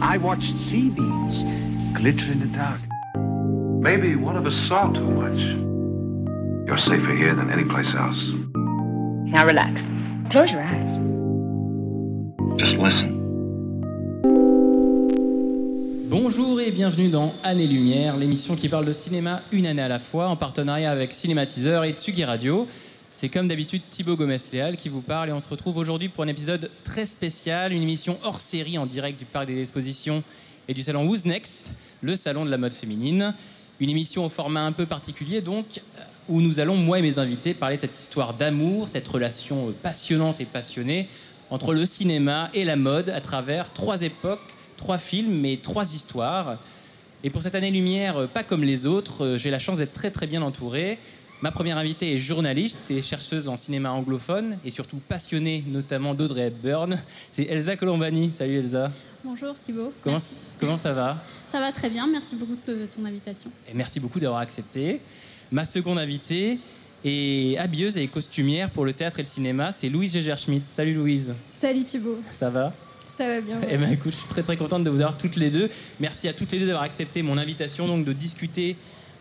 I watched sea beams glitter in the dark. Maybe one of us saw too much. You're safer here than any place else. Now relax. Close your eyes. Just listen. Bonjour et bienvenue dans Année Lumière, l'émission qui parle de cinéma une année à la fois en partenariat avec Cinématiseur et Tsugi Radio. C'est comme d'habitude Thibaut Gomez-Léal qui vous parle et on se retrouve aujourd'hui pour un épisode très spécial, une émission hors série en direct du Parc des Expositions et du salon Who's Next, le salon de la mode féminine. Une émission au format un peu particulier donc, où nous allons, moi et mes invités, parler de cette histoire d'amour, cette relation passionnante et passionnée entre le cinéma et la mode à travers trois époques, trois films mais trois histoires. Et pour cette année lumière, pas comme les autres, j'ai la chance d'être très très bien entouré. Ma première invitée est journaliste et chercheuse en cinéma anglophone et surtout passionnée notamment d'Audrey Hepburn. C'est Elsa Colombani. Salut Elsa. Bonjour Thibaut. Comment, comment ça va Ça va très bien, merci beaucoup de ton invitation. Et merci beaucoup d'avoir accepté. Ma seconde invitée est habilleuse et costumière pour le théâtre et le cinéma, c'est Louise Gégère-Schmidt. Salut Louise. Salut Thibaut. Ça va? Ça va bien. Eh ben écoute, je suis très très contente de vous avoir toutes les deux. Merci à toutes les deux d'avoir accepté mon invitation donc de discuter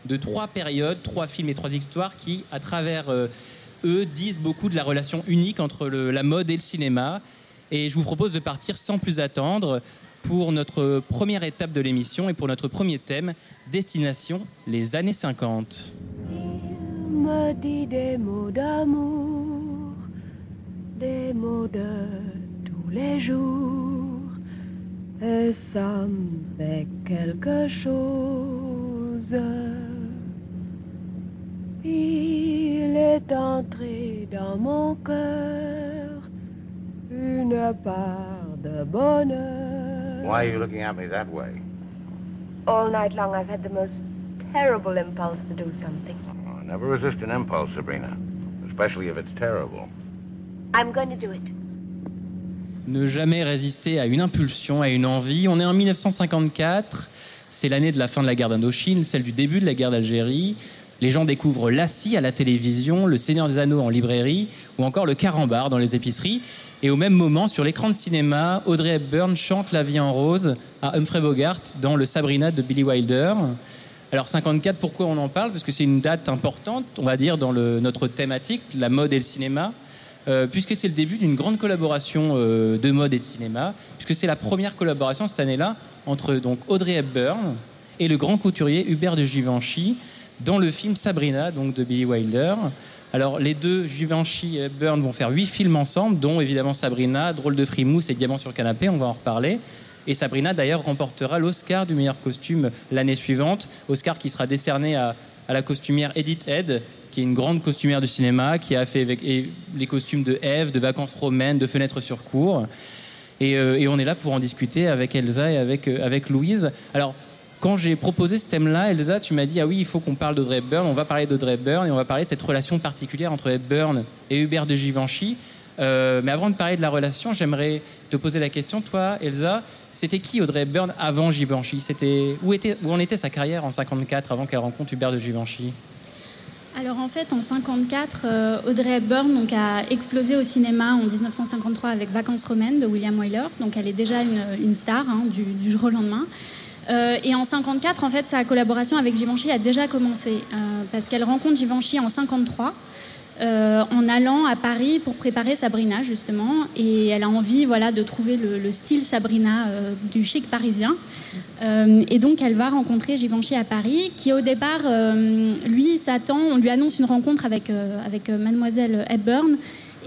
de trois périodes, trois films et trois histoires qui, à travers euh, eux, disent beaucoup de la relation unique entre la mode et le cinéma. Et je vous propose de partir sans plus attendre pour notre première étape de l'émission et pour notre premier thème, destination les années 50. Il me dit des mots d'amour, des mots de tous les jours, et ça me fait quelque chose. Il est entré dans mon cœur une part de bonheur. Why are you looking at me that way? All night long I've had the most terrible impulse to do something. Oh, never resist an impulse, Sabrina, especially if it's terrible. I'm going to do it. Ne jamais résister à une impulsion, à une envie. On est en 1954, c'est l'année de la fin de la guerre d'Indochine, celle du début de la guerre d'Algérie. Les gens découvrent Lassie à la télévision, Le Seigneur des Anneaux en librairie ou encore Le Carambar dans les épiceries. Et au même moment, sur l'écran de cinéma, Audrey Hepburn chante La vie en rose à Humphrey Bogart dans Le Sabrina de Billy Wilder. Alors 54, pourquoi on en parle? Parce que c'est une date importante, on va dire, dans notre thématique, la mode et le cinéma. Euh, puisque c'est le début d'une grande collaboration euh, de mode et de cinéma, puisque c'est la première collaboration cette année-là entre donc Audrey Hepburn et le grand couturier Hubert de Givenchy dans le film Sabrina, donc de Billy Wilder. Alors les deux, Givenchy et Hepburn, vont faire huit films ensemble, dont évidemment Sabrina, Drôle de frimousse et Diamant sur canapé, on va en reparler. Et Sabrina d'ailleurs remportera l'Oscar du meilleur costume l'année suivante, Oscar qui sera décerné à, à la costumière Edith Head, qui est une grande costumière du cinéma, qui a fait avec, les costumes de Ève, de Vacances romaines, de Fenêtres sur cour. Et, euh, et, on est là pour en discuter avec Elsa et avec, euh, avec Louise. Alors, quand j'ai proposé ce thème-là, Elsa, tu m'as dit, ah oui, il faut qu'on parle d'Audrey Hepburn, on va parler d'Audrey Hepburn et on va parler de cette relation particulière entre Hepburn et Hubert de Givenchy. Euh, mais avant de parler de la relation, j'aimerais te poser la question, toi, Elsa, c'était qui Audrey Hepburn avant Givenchy? C'était où, était, où en était sa carrière en 54 avant qu'elle rencontre Hubert de Givenchy? Alors en fait, en 54, euh, Audrey Hepburn donc, a explosé au cinéma en 1953 avec Vacances romaines de William Wyler. Donc elle est déjà une, une star hein, du, du, jour au lendemain. Euh, et en 54, en fait, sa collaboration avec Givenchy a déjà commencé euh, parce qu'elle rencontre Givenchy en 53. Euh, en allant à Paris pour préparer Sabrina justement et elle a envie voilà de trouver le, le style Sabrina du chic parisien et donc elle va rencontrer Givenchy à Paris qui au départ lui s'attend on lui annonce une rencontre avec avec mademoiselle Hepburn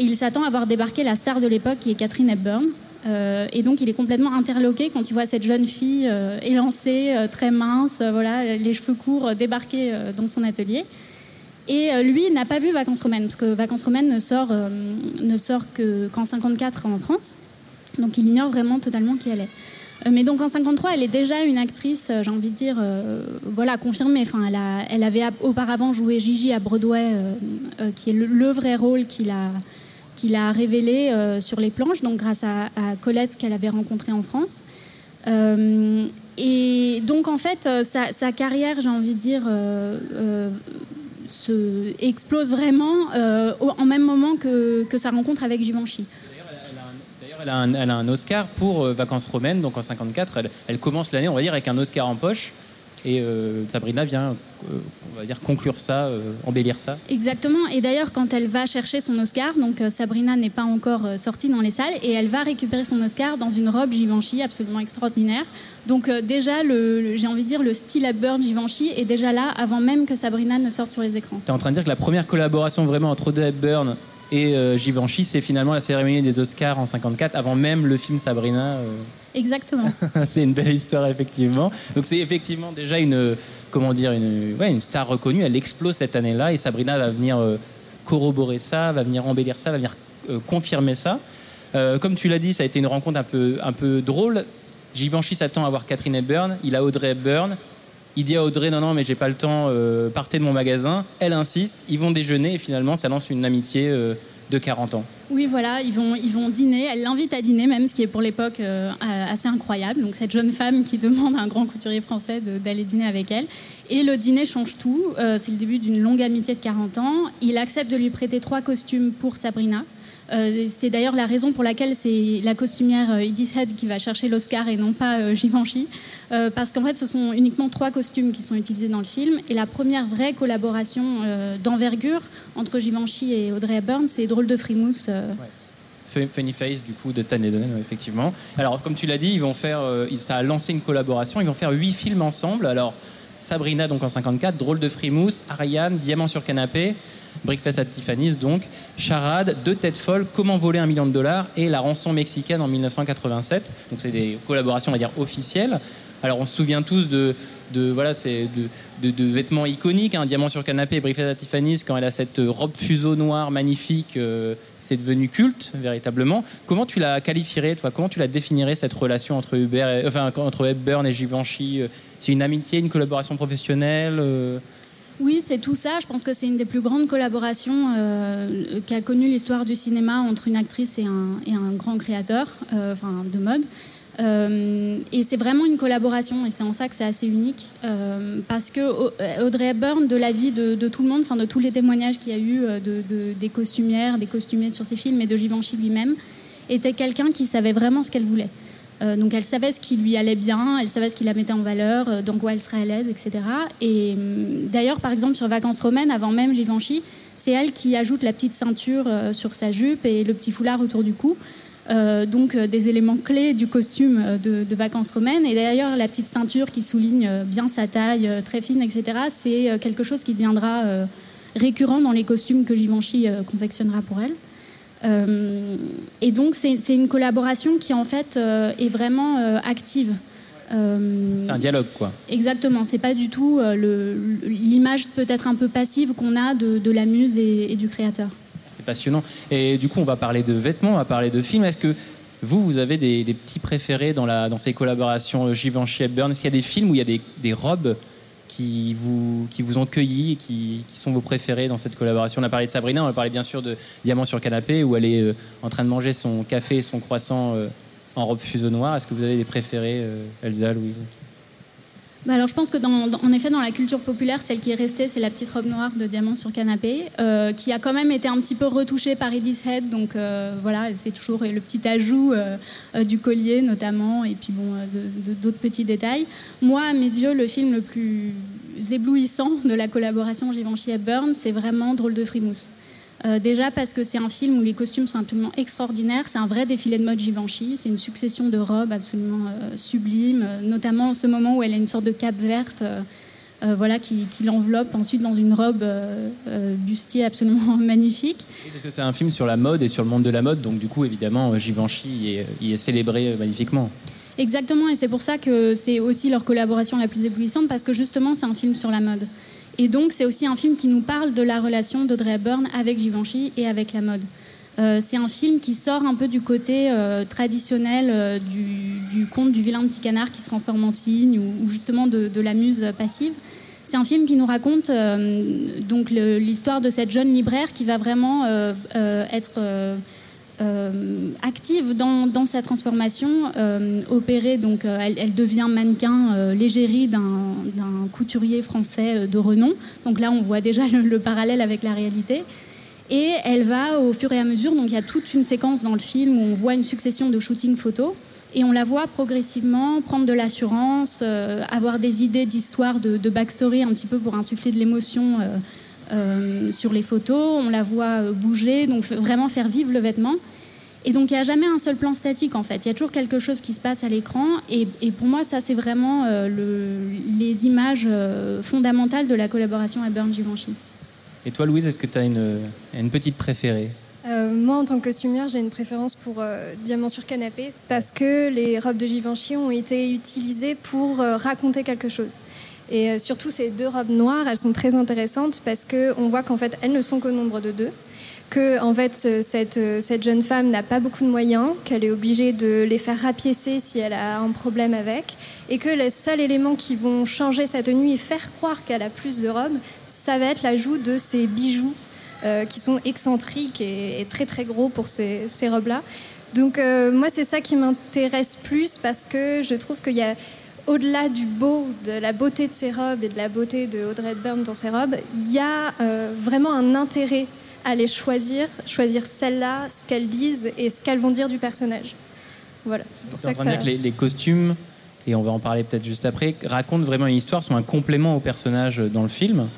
et il s'attend à voir débarquer la star de l'époque qui est Catherine Hepburn et donc il est complètement interloqué quand il voit cette jeune fille élancée très mince voilà les cheveux courts débarquer dans son atelier et euh, lui n'a pas vu Vacances romaines, parce que Vacances romaines ne sort, euh, ne sort qu'en qu 54 en France. Donc il ignore vraiment totalement qui elle est. Euh, mais donc en 53, elle est déjà une actrice, j'ai envie de dire, euh, voilà, confirmée. Enfin, elle, avait auparavant joué Gigi à Broadway, euh, qui est le, le, vrai rôle qu'il a, qu'il a révélé sur les planches, donc grâce à, Colette qu'elle avait rencontrée en France. et donc en fait, sa, sa carrière, j'ai envie de dire se explose vraiment euh, en même moment que, sa rencontre avec Givenchy. Elle, a, un, elle a un Oscar pour euh, Vacances romaines, donc en 54. Elle, elle commence l'année, on va dire, avec un Oscar en poche. Et euh, Sabrina vient, euh, on va dire, conclure ça, euh, embellir ça. Exactement. Et d'ailleurs, quand elle va chercher son Oscar, donc Sabrina n'est pas encore sortie dans les salles, et elle va récupérer son Oscar dans une robe Givenchy absolument extraordinaire. Donc déjà, le, le- j'ai envie de dire, le style à Burn Givenchy est déjà là avant même que Sabrina ne sorte sur les écrans. Tu es en train de dire que la première collaboration vraiment entre Audrey Hepburn et euh, Givenchy, c'est finalement la cérémonie des Oscars en 54, avant même le film Sabrina. euh. Exactement. c'est une belle histoire effectivement. Donc c'est effectivement déjà une comment dire une ouais, une star reconnue. Elle explose cette année-là et Sabrina va venir euh, corroborer ça, va venir embellir ça, va venir euh, confirmer ça. Comme tu l'as dit, ça a été une rencontre un peu un peu drôle. Givenchy s'attend à voir Catherine Hepburn. Il a Audrey Hepburn. Il dit à Audrey non non mais j'ai pas le temps. euh, partez de mon magasin. Elle insiste. Ils vont déjeuner et finalement ça lance une amitié euh, de 40 ans. Oui, voilà, ils vont, ils vont dîner. Elle l'invite à dîner, même, ce qui est pour l'époque euh, assez incroyable. Donc, cette jeune femme qui demande à un grand couturier français d'aller dîner avec elle. Et le dîner change tout. Euh, c'est le début d'une longue amitié de 40 ans. Il accepte de lui prêter trois costumes pour Sabrina. Euh, c'est d'ailleurs la raison pour laquelle c'est la costumière euh, Edith Head qui va chercher l'Oscar et non pas euh, Givenchy. Parce qu'en fait, ce sont uniquement trois costumes qui sont utilisés dans le film. Et la première vraie collaboration d'envergure entre Givenchy et Audrey Hepburn, c'est Drôle de frimousse. Fu- Funny Face du coup de Stanley Donen effectivement. Alors comme tu l'as dit, ils vont faire ça a lancé une collaboration, ils vont faire huit films ensemble. Alors Sabrina donc en 54, Drôle de frimousse, Ariane, Diamant sur canapé, Breakfast at Tiffany's donc, Charade, Deux têtes folles, Comment voler un million de dollars et La rançon mexicaine en 1987. Donc c'est des collaborations on va dire officielles. Alors on se souvient tous de, de voilà c'est de, vêtements iconiques, un diamant sur canapé, Breakfast at Tiffany's quand elle a cette robe fuseau noire magnifique, euh, c'est devenu culte véritablement. Comment tu la qualifierais toi? Comment tu la définirais cette relation entre et- enfin Hepburn et Givenchy? Euh, C'est une amitié, une collaboration professionnelle euh, Oui, c'est tout ça. Je pense que c'est une des plus grandes collaborations euh, qu'a connue l'histoire du cinéma entre une actrice et un, et un grand créateur euh, enfin, de mode. Euh, et c'est vraiment une collaboration, et c'est en ça que c'est assez unique, parce que Au- Audrey Hepburn, de la vie de, de tout le monde, enfin de tous les témoignages qu'il y a eu de- des costumières, des costumiers sur ses films, et de Givenchy lui-même, était quelqu'un qui savait vraiment ce qu'elle voulait. Euh, donc elle savait ce qui lui allait bien, elle savait ce qui la mettait en valeur, euh, dans quoi elle serait à l'aise, etc. Et hum, d'ailleurs, par exemple, sur Vacances romaines, avant même Givenchy, c'est elle qui ajoute la petite ceinture euh, sur sa jupe et le petit foulard autour du cou. Euh, donc des éléments clés du costume de, de vacances romaines. Et d'ailleurs, la petite ceinture qui souligne bien sa taille, très fine, etc., c'est quelque chose qui deviendra récurrent dans les costumes que Givenchy confectionnera pour elle. Euh, et donc, c'est une collaboration qui, en fait, euh, est vraiment euh, active. Euh, C'est un dialogue quoi. Exactement, c'est pas du tout euh, l'image peut-être un peu passive qu'on a de, de la muse et, et du créateur. C'est passionnant. Et du coup, on va parler de vêtements, on va parler de films. Est-ce que vous, vous avez des, des petits préférés dans, la, dans ces collaborations Givenchy Hepburn Est-ce qu'il y a des films où il y a des, des robes qui vous, qui vous ont cueilli et qui, qui sont vos préférés dans cette collaboration On a parlé de Sabrina, on a parlé bien sûr de Diamant sur canapé où elle est euh, en train de manger son café et son croissant euh, en robe fuseau noire. Est-ce que vous avez des préférés, euh, Elsa, Louise? Bah alors je pense que dans, en effet dans la culture populaire, celle qui est restée, c'est la petite robe noire de diamant sur canapé, euh, qui a quand même été un petit peu retouchée par Edith Head, donc euh, voilà, c'est toujours le petit ajout euh, du collier notamment, et puis bon, d'autres petits détails. Moi, à mes yeux, le film le plus éblouissant de la collaboration Givenchy-Hepburn, c'est vraiment Drôle de frimousse. Euh, déjà parce que c'est un film où les costumes sont absolument extraordinaires. C'est un vrai défilé de mode Givenchy. C'est une succession de robes absolument euh, sublimes, euh, notamment ce moment où elle a une sorte de cape verte. voilà, qui, qui l'enveloppe ensuite dans une robe bustier absolument magnifique. Parce que c'est un film sur la mode et sur le monde de la mode, donc du coup, évidemment, Givenchy y est, y est célébré magnifiquement. Exactement, et c'est pour ça que c'est aussi leur collaboration la plus éblouissante, parce que justement, c'est un film sur la mode. Et donc, c'est aussi un film qui nous parle de la relation d'Audrey Hepburn avec Givenchy et avec la mode. Euh, c'est un film qui sort un peu du côté euh, traditionnel euh, du, conte du vilain petit canard qui se transforme en cygne, ou, justement de, de la muse passive. C'est un film qui nous raconte donc l'histoire de cette jeune libraire qui va vraiment être euh, active dans, sa transformation, euh, opérée, donc euh, elle, devient mannequin l'égérie d'un couturier français de renom. Donc là, on voit déjà le, le parallèle avec la réalité. Et elle va au fur et à mesure, donc il y a toute une séquence dans le film où on voit une succession de shootings photos. Et on la voit progressivement prendre de l'assurance, avoir des idées d'histoire, de, backstory un petit peu pour insuffler de l'émotion euh, sur les photos. On la voit euh, bouger, donc vraiment faire vivre le vêtement. Et donc il n'y a jamais un seul plan statique en fait. Il y a toujours quelque chose qui se passe à l'écran. Et, et, pour moi, ça c'est vraiment euh, le, les images euh, fondamentales de la collaboration à Burn Givenchy. Et toi, Louise, est-ce que tu as une, une petite préférée? Euh, moi, en tant que costumière, j'ai une préférence pour euh, Diamant sur canapé parce que les robes de Givenchy ont été utilisées pour euh, raconter quelque chose. Et euh, surtout, ces deux robes noires, elles sont très intéressantes parce qu'on voit qu'en fait, elles ne sont qu'au nombre de deux. Que en fait, cette, euh, cette jeune femme n'a pas beaucoup de moyens, qu'elle est obligée de les faire rapiécer si elle a un problème avec, et que les seuls éléments qui vont changer sa tenue et faire croire qu'elle a plus de robes, ça va être l'ajout de ces bijoux euh, qui sont excentriques et, très très gros pour ces, robes-là. Donc moi c'est ça qui m'intéresse plus parce que je trouve qu'il y a au-delà du beau, de la beauté de ses robes et de la beauté de Audrey Hepburn dans ses robes, il y a euh, vraiment un intérêt à les choisir, choisir celles-là, ce qu'elles disent et ce qu'elles vont dire du personnage. Voilà, c'est pour ça que, ça... que les, les costumes, et on va en parler peut-être juste après, racontent vraiment une histoire, sont un complément au personnage dans le film.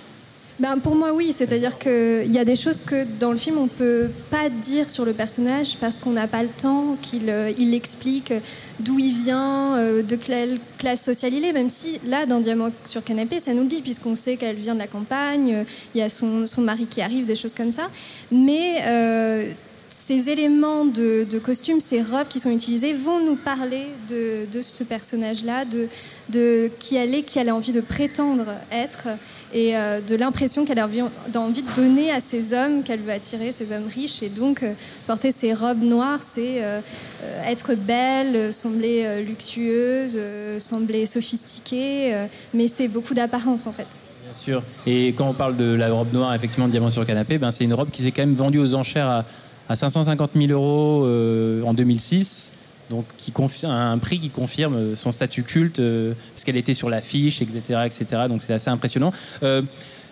Ben, pour moi, oui. C'est-à-dire qu'il y a des choses que dans le film, on ne peut pas dire sur le personnage parce qu'on n'a pas le temps qu'il euh, il explique d'où il vient, euh, de quelle classe sociale il est, même si là, dans Diamant sur canapé, ça nous le dit, puisqu'on sait qu'elle vient de la campagne, il y a son, mari qui arrive, des choses comme ça. Mais. Euh, ces éléments de, de, costume, ces robes qui sont utilisées vont nous parler de, ce personnage-là, de, qui elle est, qui elle a envie de prétendre être et euh, de l'impression qu'elle a envie, de donner à ces hommes qu'elle veut attirer, ces hommes riches. Et donc, euh, porter ces robes noires, c'est euh, être belle, sembler luxueuse, sembler sophistiquée, mais c'est beaucoup d'apparence en fait. Bien sûr. Et quand on parle de la robe noire, effectivement, diamant sur canapé, ben, c'est une robe qui s'est quand même vendue aux enchères à à 550 000 euros en 2006. Donc, qui un prix qui confirme son statut culte, euh, parce qu'elle était sur l'affiche, etc., etc. Donc, c'est assez impressionnant. Euh,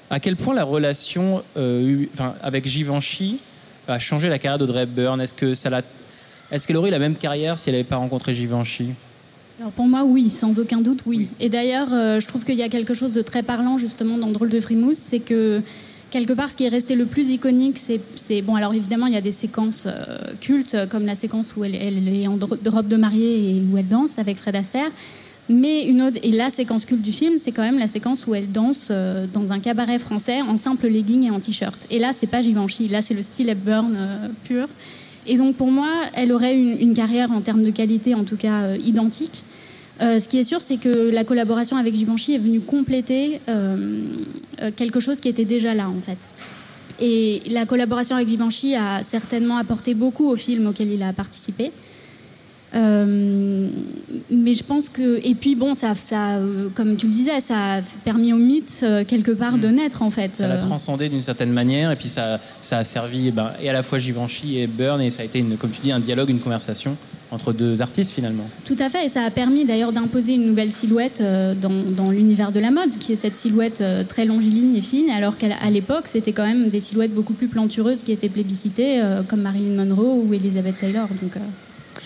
à quel point la relation euh, avec Givenchy a changé la carrière d'Audrey Hepburn? Est-ce que ça l'a est-ce qu'elle aurait eu la même carrière si elle n'avait pas rencontré Givenchy? Alors pour moi, oui, sans aucun doute, oui. Et d'ailleurs, euh, je trouve qu'il y a quelque chose de très parlant justement dans Drôle de Frimousse, c'est que quelque part, ce qui est resté le plus iconique, c'est bon. Alors évidemment, il y a des séquences euh, cultes, comme la séquence où elle, est en robe de mariée et où elle danse avec Fred Astaire. Mais une autre, et la séquence culte du film, c'est quand même la séquence où elle danse euh, dans un cabaret français en simple legging et en t-shirt. Et là, c'est pas Givenchy, là, c'est le style Hepburn euh, pur. Et donc, pour moi, elle aurait une, carrière en termes de qualité, en tout cas, euh, identique. Euh, ce qui est sûr, c'est que la collaboration avec Givenchy est venue compléter euh, quelque chose qui était déjà là, en fait. Et la collaboration avec Givenchy a certainement apporté beaucoup au film auquel il a participé. Euh, mais je pense que et puis bon ça, ça euh, comme tu le disais ça a permis au mythe euh, quelque part de naître en fait ça l'a transcendé d'une certaine manière et puis ça, ça a servi eh ben, et à la fois Givenchy et Burn et ça a été une, comme tu dis un dialogue une conversation entre deux artistes finalement. Tout à fait et ça a permis d'ailleurs d'imposer une nouvelle silhouette dans, dans l'univers de la mode qui est cette silhouette très longiligne et fine alors qu'à l'époque c'était quand même des silhouettes beaucoup plus plantureuses qui étaient plébiscitées comme Marilyn Monroe ou Elizabeth Taylor donc euh.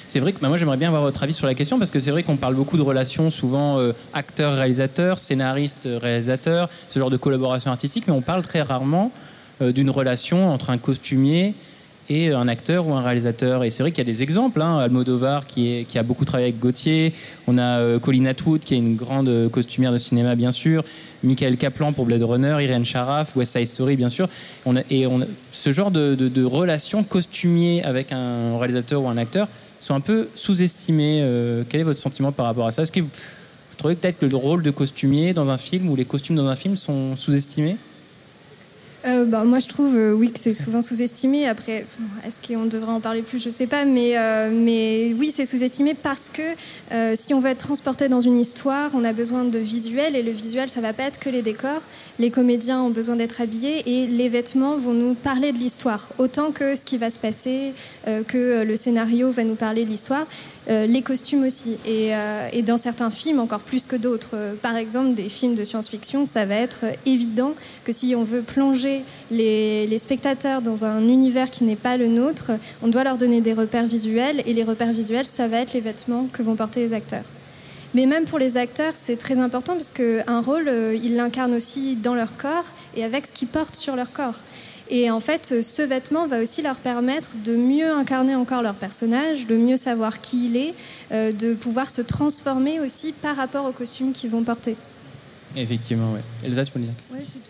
C'est vrai que bah, moi j'aimerais bien avoir votre avis sur la question parce que c'est vrai qu'on parle beaucoup de relations souvent euh, acteur-réalisateur, scénariste-réalisateur, ce genre de collaboration artistique, mais on parle très rarement euh, d'une relation entre un costumier et un acteur ou un réalisateur. Et c'est vrai qu'il y a des exemples, hein, Almodovar qui, a beaucoup travaillé avec Gauthier, on a euh, Colin Atwood qui est une grande costumière de cinéma bien sûr, Michael Kaplan pour Blade Runner, Irène Charaf, West Side Story bien sûr. Et ce genre de, de, de avec un réalisateur ou un acteur, sont un peu sous-estimés. Euh, quel est votre sentiment par rapport à ça? Est-ce que vous trouvez peut-être que le rôle de costumier dans un film ou les costumes dans un film sont sous-estimés? Euh, bah, moi, je trouve, euh, oui, que c'est souvent sous-estimé. Après, est-ce qu'on devrait en parler plus? Je ne sais pas. Mais, euh, mais oui, c'est sous-estimé parce que euh, si on veut être transporté dans une histoire, on a besoin de visuel. Et le visuel, ça ne va pas être que les décors. Les comédiens ont besoin d'être habillés et les vêtements vont nous parler de l'histoire. Autant que ce qui va se passer, euh, que le scénario va nous parler de l'histoire. Euh, les costumes aussi. Et, euh, et, dans certains films, encore plus que d'autres. Euh, par exemple, des films de science-fiction, ça va être évident que si on veut plonger les, les spectateurs dans un univers qui n'est pas le nôtre, on doit leur donner des repères visuels. Et les repères visuels, ça va être les vêtements que vont porter les acteurs. Mais même pour les acteurs, c'est très important parce qu'un rôle, ils l'incarnent aussi dans leur corps et avec ce qu'ils portent sur leur corps. Et en fait, ce vêtement va aussi leur permettre de mieux incarner encore leur personnage, de mieux savoir qui il est, euh, de pouvoir se transformer aussi par rapport au costume qu'ils vont porter. Effectivement, oui. Elsa, tu peux le dire Oui, je suis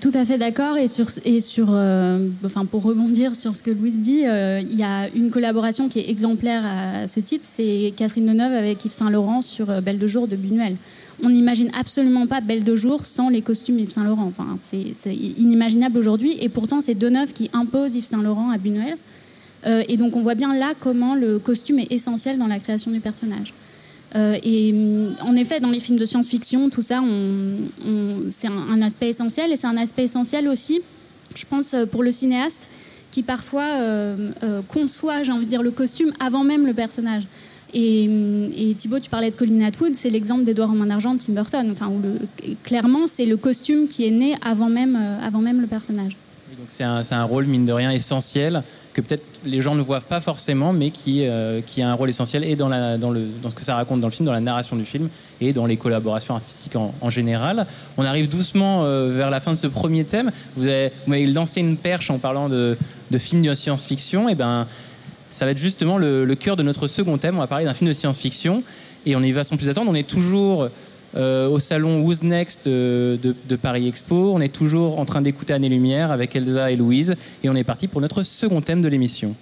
tout à fait d'accord et sur et sur euh, enfin pour rebondir sur ce que Louise dit euh, il y a une collaboration qui est exemplaire à, ce titre c'est Catherine Deneuve avec Yves Saint Laurent sur Belle de jour de Buñuel on n'imagine absolument pas Belle de jour sans les costumes Yves Saint Laurent enfin c'est inimaginable aujourd'hui et pourtant c'est Deneuve qui impose Yves Saint Laurent à Buñuel et donc on voit bien là comment le costume est essentiel dans la création du personnage euh, et en effet, dans les films de science-fiction, tout ça, c'est un, aspect essentiel. Et c'est un aspect essentiel aussi, je pense, euh, pour le cinéaste qui parfois euh, conçoit, j'ai envie de dire, le costume avant même le personnage. Et, mm, et Thibaut, tu parlais de Colin Atwood, c'est l'exemple d'Edouard en d'argent Tim Burton. Enfin, où clairement, c'est le costume qui est né avant même, avant même le personnage. c'est un, un, rôle, mine de rien, essentiel que peut-être les gens ne voient pas forcément, mais qui, euh, qui a un rôle essentiel et dans, la, dans, le, dans ce que ça raconte dans le film, dans la narration du film et dans les collaborations artistiques en, général. On arrive doucement euh, vers la fin de ce premier thème. Vous avez, vous avez lancé une perche en parlant de, de films de science-fiction. Et ben, ça va être justement le, cœur de notre second thème. On va parler d'un film de science-fiction et on y va sans plus attendre. On est toujours euh, au salon Who's Next de, de, Paris Expo. On est toujours en train d'écouter Année Lumière avec Elsa et Louise et on est parti pour notre second thème de l'émission.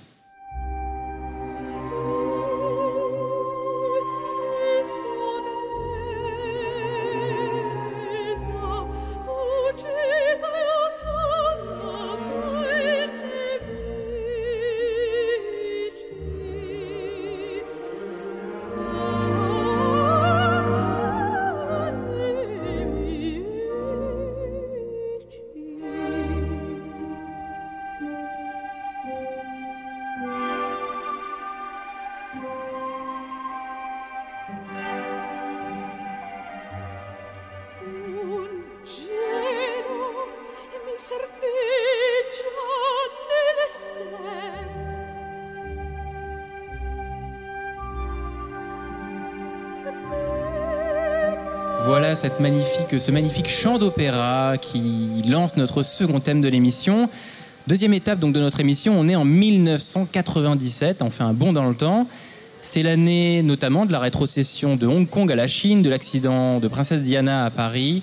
Cette magnifique, ce magnifique chant d'opéra qui lance notre second thème de l'émission. Deuxième étape donc de notre émission, on est en 1997, on fait un bond dans le temps. C'est l'année notamment de la rétrocession de Hong Kong à la Chine, de l'accident de Princesse Diana à Paris,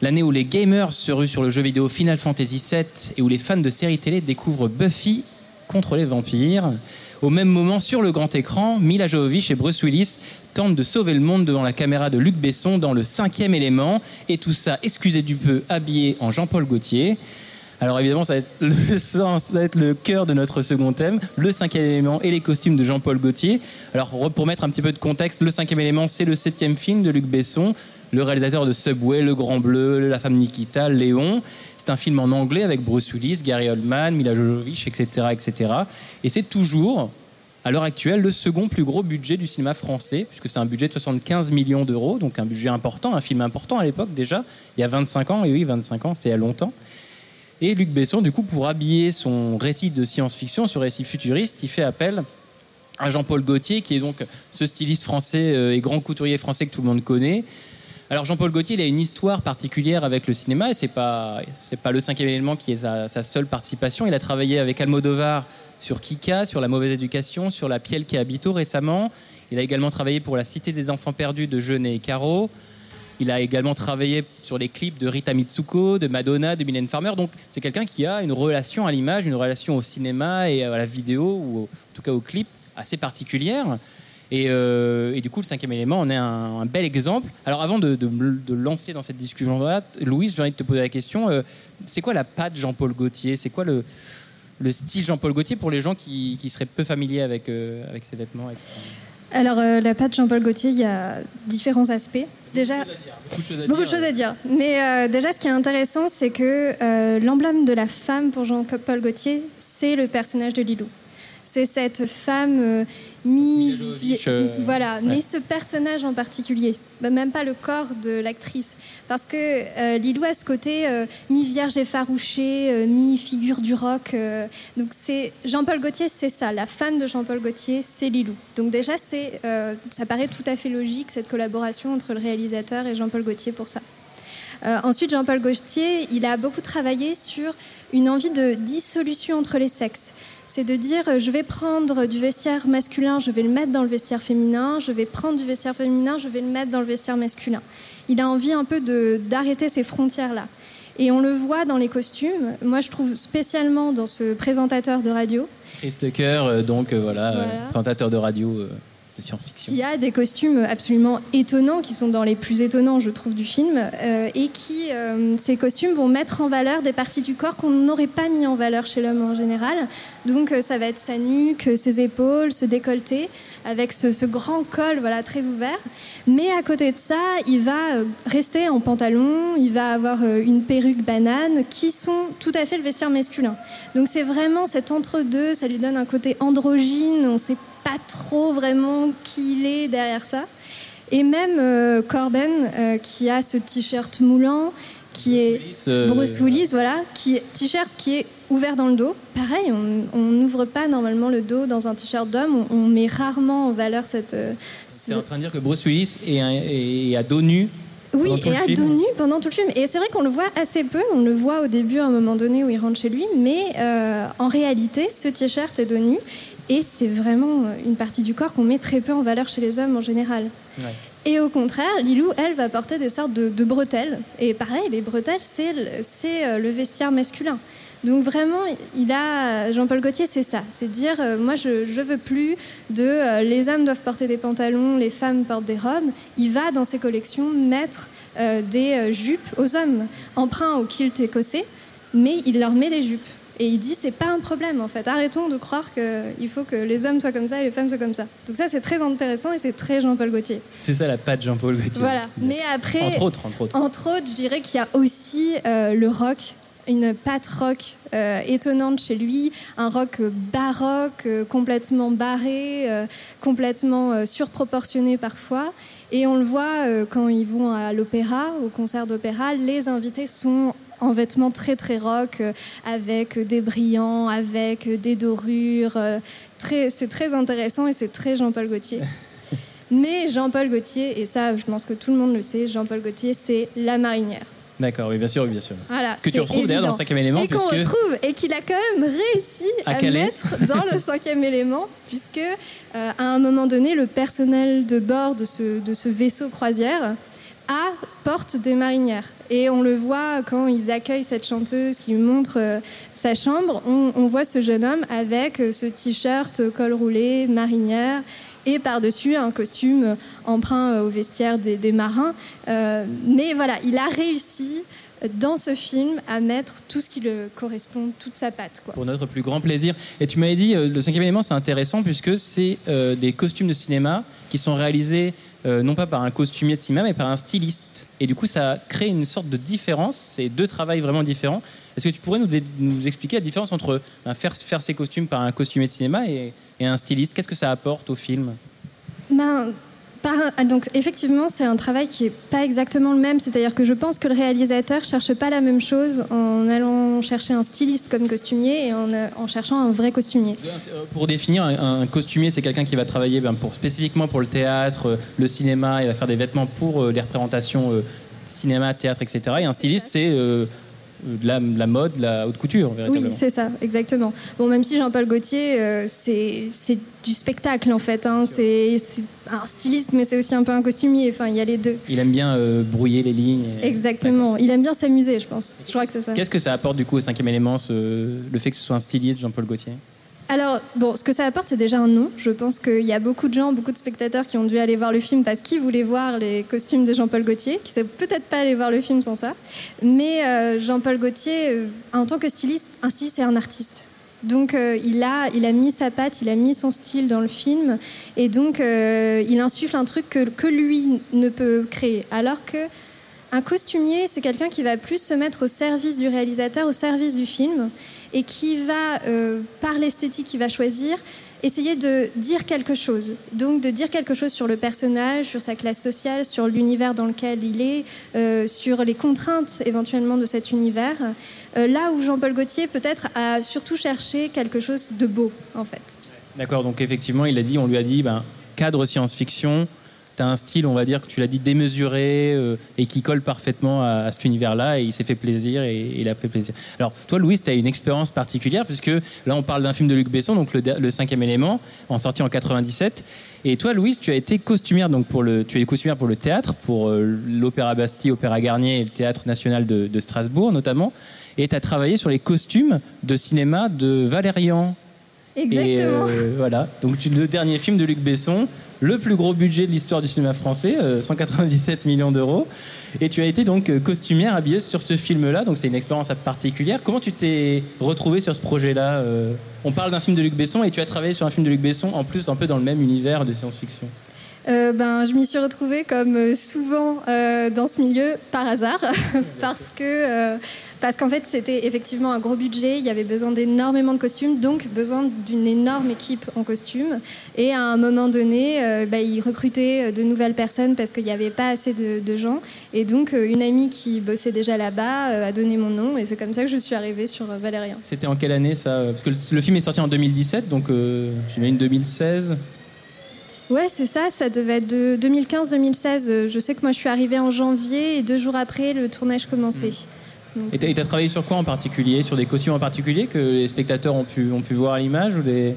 l'année où les gamers se ruent sur le jeu vidéo Final Fantasy VII et où les fans de séries télé découvrent Buffy contre les vampires. Au même moment, sur le grand écran, Mila Jovovich et Bruce Willis de sauver le monde devant la caméra de Luc Besson dans le cinquième élément. Et tout ça, excusez du peu, habillé en Jean-Paul Gaultier. Alors évidemment, ça va, être le sens, ça va être le cœur de notre second thème, le cinquième élément et les costumes de Jean-Paul Gaultier. Alors pour mettre un petit peu de contexte, le cinquième élément, c'est le septième film de Luc Besson, le réalisateur de Subway, Le Grand Bleu, La femme Nikita, Léon. C'est un film en anglais avec Bruce Willis, Gary Oldman, Mila Jovovich, etc., etc. Et c'est toujours, à l'heure actuelle, le second plus gros budget du cinéma français, puisque c'est un budget de 75 millions d'euros, donc un budget important, un film important à l'époque déjà, il y a 25 ans, et oui, 25 ans, c'était il y a longtemps. Et Luc Besson, du coup, pour habiller son récit de science-fiction, ce récit futuriste, il fait appel à Jean-Paul Gaultier, qui est donc ce styliste français euh, et grand couturier français que tout le monde connaît, alors Jean-Paul Gaultier, il a une histoire particulière avec le cinéma et c'est pas pas le cinquième élément qui est sa, seule participation. Il a travaillé avec Almodovar sur Kika, sur la mauvaise éducation, sur la Piel qui habito récemment. Il a également travaillé pour la Cité des enfants perdus de Jeunet et Caro. Il a également travaillé sur les clips de Rita Mitsuko, de Madonna, de Mylène Farmer. Donc c'est quelqu'un qui a une relation à l'image, une relation au cinéma et à la vidéo, ou en tout cas au clip, assez particulière. Euh, et, du coup, le cinquième élément en est un, bel exemple. Alors, avant de, de, lancer dans cette discussion-là, Louise, j'ai envie de te poser la question euh, c'est quoi la patte Jean-Paul Gaultier? C'est quoi le, le style Jean-Paul Gaultier pour les gens qui, qui, seraient peu familiers avec, euh, avec ses vêtements Alors, la patte Jean-Paul Gaultier, il y a différents aspects. Déjà, beaucoup de choses à dire. Mais déjà, ce qui est intéressant, c'est que l'emblème de la femme pour Jean-Paul Gaultier, c'est le personnage de Lilou. C'est cette femme euh, mi... Euh, Voilà, ouais. mais ce personnage en particulier, bah, même pas le corps de l'actrice. Parce que euh, Lilou a ce côté euh, mi-vierge effarouchée, mi-figure du rock. donc c'est Jean-Paul Gaultier, c'est ça. La femme de Jean-Paul Gaultier, c'est Lilou. Donc déjà, c'est, ça paraît tout à fait logique, cette collaboration entre le réalisateur et Jean-Paul Gaultier pour ça. Euh, ensuite, Jean-Paul Gaultier, il a beaucoup travaillé sur une envie de dissolution entre les sexes. C'est de dire, euh, je vais prendre du vestiaire masculin, je vais le mettre dans le vestiaire féminin, je vais prendre du vestiaire féminin, je vais le mettre dans le vestiaire masculin. Il a envie un peu d'arrêter ces frontières-là. Et on le voit dans les costumes. Moi, je trouve spécialement dans ce présentateur de radio, Chris Tucker, euh, donc euh, voilà, Voilà. présentateur de radio de science-fiction. qui a des costumes absolument étonnants, qui sont dans les plus étonnants, je trouve, du film, euh, et qui, euh, ces costumes vont mettre en valeur des parties du corps qu'on n'aurait pas mis en valeur chez l'homme en général. Donc, euh, ça va être sa nuque, ses épaules, ce décolleté, avec ce, grand col, voilà, très ouvert. Mais à côté de ça, il va euh, rester en pantalon, il va avoir euh, une perruque banane, qui sont tout à fait le vestiaire masculin. Donc, c'est vraiment cet entre-deux, ça lui donne un côté androgyne, on sait pas trop vraiment qui il est derrière ça. Et même euh, Corben, euh, qui a ce t-shirt moulant, qui est Willis, euh, Bruce Willis, voilà, qui est t-shirt qui est ouvert dans le dos. Pareil, on n'ouvre pas normalement le dos dans un t-shirt d'homme. On, on met rarement en valeur cette. euh, C'est ce- en train de dire que Bruce Willis est, un- est à dos nu. oui, et à dos nu pendant tout le film. Et c'est vrai qu'on le voit assez peu. On le voit au début, à un moment donné, où il rentre chez lui. Mais euh, en réalité, ce t-shirt est dos nu. Et c'est vraiment une partie du corps qu'on met très peu en valeur chez les hommes en général. Ouais. Et au contraire, Lilou, elle, va porter des sortes de, bretelles. Et pareil, les bretelles, c'est euh, le vestiaire masculin. Donc vraiment, il a Jean-Paul Gaultier, c'est ça, c'est dire euh, moi je je veux plus de euh, les hommes doivent porter des pantalons, les femmes portent des robes. Il va dans ses collections mettre des jupes aux hommes, emprunt au kilt écossais, mais il leur met des jupes. Et il dit c'est pas un problème en fait. Arrêtons de croire qu'il faut que les hommes soient comme ça et les femmes soient comme ça. Donc ça c'est très intéressant et c'est très Jean-Paul Gaultier. C'est ça la patte Jean-Paul Gaultier. Voilà. Mais après, Entre autres, entre autres. entre autres, je dirais qu'il y a aussi euh, le rock, une patte rock euh, étonnante chez lui, un rock baroque, euh, complètement barré, euh, complètement euh, surproportionné parfois. Et on le voit euh, quand ils vont à l'opéra, au concert d'opéra, les invités sont en vêtements très très rock, euh, avec des brillants, avec des dorures. euh, très, c'est très intéressant et c'est très Jean-Paul Gaultier. Mais Jean-Paul Gaultier, et ça je pense que tout le monde le sait, Jean-Paul Gaultier, c'est la marinière. D'accord, oui, bien sûr, oui, bien sûr. Voilà, Que tu retrouves d'ailleurs dans le cinquième élément, Et qu'on retrouve, et qu'il a quand même réussi À mettre dans le cinquième élément, puisque euh, à un moment donné, le personnel de bord de ce, de ce vaisseau croisière a, porte des marinières. Et on le voit quand ils accueillent cette chanteuse qui montre euh, sa chambre, on, voit ce jeune homme avec euh, ce t-shirt col roulé, marinière, et par-dessus un costume emprunt euh, au vestiaire des, marins. Mais voilà, il a réussi dans ce film à mettre tout ce qui le correspond, toute sa patte. Quoi. Pour notre plus grand plaisir. Et tu m'avais dit, le cinquième élément, c'est intéressant puisque c'est des costumes de cinéma qui sont réalisés euh, non pas par un costumier de cinéma, mais par un styliste. Et du coup, ça crée une sorte de différence. C'est deux travails vraiment différents. Est-ce que tu pourrais nous, expliquer la différence entre ben, faire, faire ces costumes par un costumier de cinéma et, un styliste? Qu'est-ce que ça apporte au film? Ben, un- donc effectivement, c'est un travail qui est pas exactement le même. C'est-à-dire que je pense que le réalisateur cherche pas la même chose en allant chercher un styliste comme costumier et en, euh, en cherchant un vrai costumier. Euh, Pour définir, un, un costumier, c'est quelqu'un qui va travailler ben, pour, spécifiquement pour le théâtre, euh, le cinéma, il va faire des vêtements pour euh, les représentations euh, cinéma, théâtre, etc. Et un styliste, c'est de la, de la mode, de la haute couture, Oui, c'est ça, exactement. Bon, même si Jean-Paul Gaultier, euh, c'est du spectacle en fait. hein. C'est c'est un styliste, mais c'est aussi un peu un costumier. Enfin, il y a les deux. il aime bien euh, brouiller les lignes. et- Exactement. Il aime bien s'amuser, je pense. Je crois que c'est ça. Qu'est-ce que ça apporte du coup au cinquième élément, ce- le fait que ce soit un styliste, Jean-Paul Gaultier? Alors, bon, ce que ça apporte, c'est déjà un nom. Je pense qu'il y a beaucoup de gens, beaucoup de spectateurs qui ont dû aller voir le film parce qu'ils voulaient voir les costumes de Jean-Paul Gaultier, qui ne peut-être pas aller voir le film sans ça. Mais euh, Jean-Paul Gaultier, euh, en tant que styliste, un styliste, c'est un artiste. Donc, euh, il, a, il a mis sa patte, il a mis son style dans le film. Et donc, il insuffle un truc que, que lui ne peut créer. Alors que Un costumier, c'est quelqu'un qui va plus se mettre au service du réalisateur, au service du film, et qui va, euh, par l'esthétique qu'il va choisir, essayer de dire quelque chose. Donc de dire quelque chose sur le personnage, sur sa classe sociale, sur l'univers dans lequel il est, euh, sur les contraintes éventuellement de cet univers. Euh, là où Jean-Paul Gaultier peut-être a surtout cherché quelque chose de beau en fait. D'accord, donc effectivement, il a dit, on lui a dit, ben, cadre science-fiction, tu as un style, on va dire, que tu l'as dit, démesuré euh, et qui colle parfaitement à, à cet univers-là et il s'est fait plaisir et, et il a fait plaisir. Alors, toi, Louise, tu as une expérience particulière puisque là, on parle d'un film de Luc Besson, donc le, le cinquième élément, en sorti en 97. Et toi, Louise, tu as été costumière, donc pour le, tu es costumière pour le théâtre, pour euh, l'Opéra Bastille, Opéra Garnier et le Théâtre National de, de Strasbourg notamment. Et tu as travaillé sur les costumes de cinéma de Valérian. Exactement. Et euh, voilà, donc tu, le dernier film de Luc Besson, le plus gros budget de l'histoire du cinéma français, euh, 197 millions d'euros. Et tu as été donc euh, costumière, habilleuse sur ce film-là, donc c'est une expérience particulière. Comment tu t'es retrouvée sur ce projet-là euh? On parle d'un film de Luc Besson et tu as travaillé sur un film de Luc Besson, en plus un peu dans le même univers de science-fiction. Euh, ben, je m'y suis retrouvée comme euh, souvent euh, dans ce milieu par hasard, parce que euh, parce qu'en fait c'était effectivement un gros budget, il y avait besoin d'énormément de costumes, donc besoin d'une énorme équipe en costume. Et à un moment donné, ben, ils recrutaient de nouvelles personnes parce qu'il n'y avait pas assez de, de gens. Et donc une amie qui bossait déjà là-bas a donné mon nom, et c'est comme ça que je suis arrivée sur Valérian. C'était en quelle année ça? Parce que le, le film est sorti en 2017, donc j'imagine 2016. Ouais, c'est ça, ça devait être de 2015-2016. Euh, Je sais que moi je suis arrivée en janvier et deux jours après, le tournage commençait. Donc, Et tu as travaillé sur quoi en particulier? Sur des costumes en particulier que les spectateurs ont pu, ont pu voir à l'image ou des...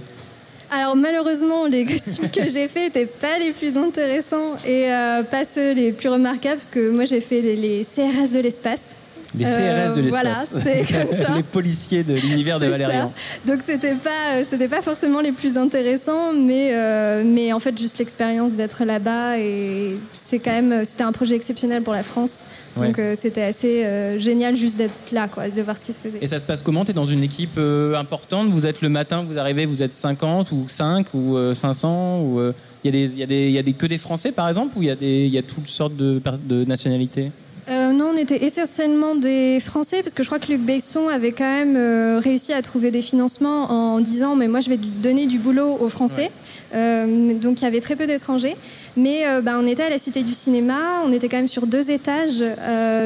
Alors malheureusement, les costumes que j'ai faits n'étaient pas les plus intéressants et euh, pas ceux les plus remarquables, parce que moi j'ai fait les, les CRS de l'espace. Les CRS Euh, de l'espace. voilà, c'est comme ça. les policiers de l'univers de Valérian. ça. Donc c'était pas, euh, c'était pas forcément les plus intéressants, mais, euh, mais en fait juste l'expérience d'être là-bas et c'est quand même, c'était un projet exceptionnel pour la France. Donc euh, c'était assez euh, génial juste d'être là, quoi, de voir ce qui se faisait. Et ça se passe comment? Tu es dans une équipe euh, importante? Vous êtes le matin, vous arrivez, vous êtes 50 ou 5 ou euh, 500 ou euh, Il y a, des, il y a, des, il y a des, que des Français par exemple ou il y a, des, il y a toutes sortes de nationalités? Euh, non, on était essentiellement des Français parce que je crois que Luc Besson avait quand même euh, réussi à trouver des financements en disant mais moi je vais donner du boulot aux Français. Euh, donc il y avait très peu d'étrangers. Mais euh, bah, on était à la Cité du Cinéma, on était quand même sur deux étages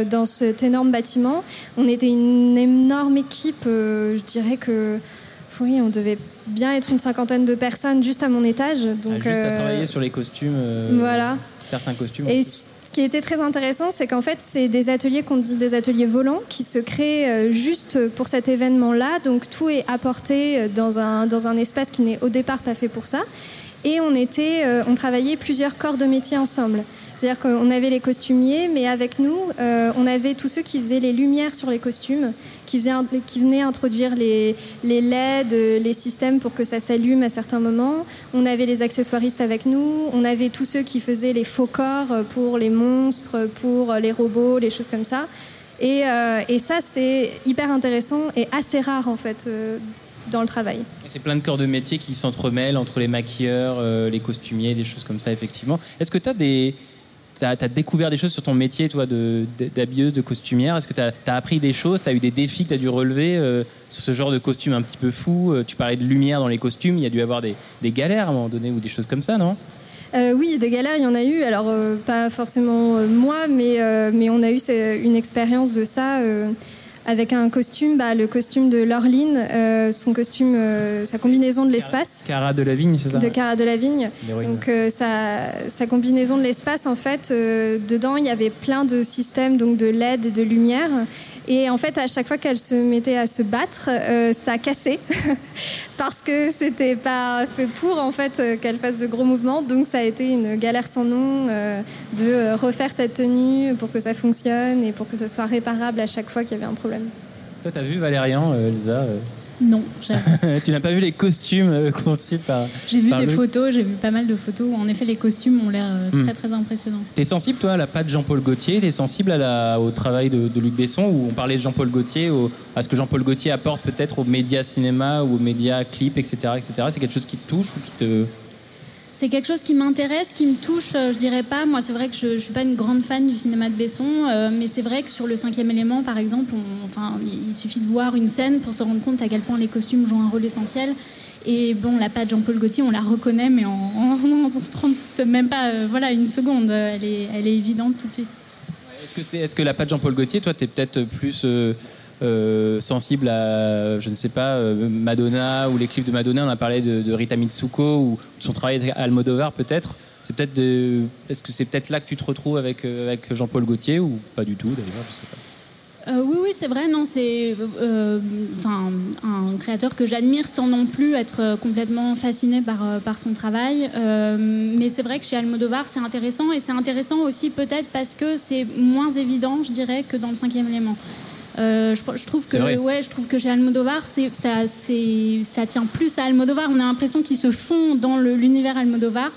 dans cet énorme bâtiment. On était une énorme équipe, je dirais que oui, on devait bien être une cinquantaine de personnes juste à mon étage. Donc, Ah, Juste à travailler sur les costumes. euh, voilà. Certains costumes. Et qui était très intéressant, c'est qu'en fait, c'est des ateliers qu'on dit des ateliers volants qui se créent euh, juste pour cet événement-là. Donc tout est apporté euh, dans un, dans un espace qui n'est au départ pas fait pour ça. Et on, était, euh, on travaillait plusieurs corps de métier ensemble. C'est-à-dire qu'on avait les costumiers, mais avec nous, euh, on avait tous ceux qui faisaient les lumières sur les costumes, qui, faisaient, qui venaient introduire les, les LED, euh, les systèmes pour que ça s'allume à certains moments. On avait les accessoiristes avec nous, on avait tous ceux qui faisaient les faux corps euh, pour les monstres, pour les robots, les choses comme ça. Et, et ça, c'est hyper intéressant et assez rare en fait dans le travail. C'est plein de corps de métier qui s'entremêlent entre les maquilleurs, les costumiers, des choses comme ça, effectivement. Est-ce que tu as des. Tu as, découvert des choses sur ton métier, toi, d'habilleuse, de, costumière. Est-ce que tu as, appris des choses? Tu as eu des défis que tu as dû relever euh, sur ce genre de costume un petit peu fou? Euh, Tu parlais de lumière dans les costumes, il y a dû avoir des, des galères à un moment donné ou des choses comme ça, non? Euh, oui, des galères, il y en a eu. Alors, pas forcément moi, mais, mais on a eu une expérience de ça avec un costume, bah, le costume de Laureline, euh, son costume, euh, sa combinaison de l'espace. Cara de la vigne, c'est ça De Cara de la Vigne. Donc euh, sa, sa combinaison de l'espace, en fait, dedans il y avait plein de systèmes donc de LED et de lumière. Et en fait, à chaque fois qu'elle se mettait à se battre, ça cassait parce que c'était pas fait pour en fait qu'elle fasse de gros mouvements. Donc ça a été une galère sans nom de refaire cette tenue pour que ça fonctionne et pour que ça soit réparable à chaque fois qu'il y avait un problème. Toi, tu as vu Valérian, euh, Elsa euh, Non. Tu n'as pas vu les costumes euh, conçus par. J'ai vu par des photos, j'ai vu pas mal de photos où en effet les costumes ont l'air euh, Hmm. très très impressionnants. T'es sensible, toi, à la patte Jean-Paul Gaultier? T'es sensible à la- au travail de, de Luc Besson Où on parlait de Jean-Paul Gaultier, au- à ce que Jean-Paul Gaultier apporte peut-être aux médias cinéma ou aux médias clips, etc. etc. C'est quelque chose qui te touche ou qui te. C'est quelque chose qui m'intéresse, qui me touche, euh, je dirais pas. Moi, c'est vrai que je, je suis pas une grande fan du cinéma de Besson, euh, mais c'est vrai que sur le cinquième élément, par exemple, enfin, il suffit de voir une scène pour se rendre compte à quel point les costumes jouent un rôle essentiel. Et bon, la patte Jean-Paul Gaultier, on la reconnaît, mais en, en 30, même pas, euh, voilà, une seconde. Elle est, elle est évidente tout de suite. Est-ce que, c'est, est-ce que la patte Jean-Paul Gaultier, toi, tu es peut-être plus euh, sensible à, je ne sais pas, euh, Madonna ou les clips de Madonna On a parlé de, Rita Mitsuko ou de son travail avec Almodovar, peut-être. C'est peut-être de- Est-ce que c'est peut-être là que tu te retrouves avec, euh, avec Jean-Paul Gaultier ou pas du tout, d'ailleurs Je sais pas. Oui, oui, c'est vrai. Non, c'est un créateur que j'admire sans non plus être complètement fasciné par par son travail. Mais c'est vrai que chez Almodovar, c'est intéressant et c'est intéressant aussi peut-être parce que c'est moins évident, je dirais, que dans le cinquième élément. Euh, je, je trouve que ouais, je trouve que chez Almodovar, ça, tient plus à Almodovar. On a l'impression qu'ils se font dans l'univers Almodovar.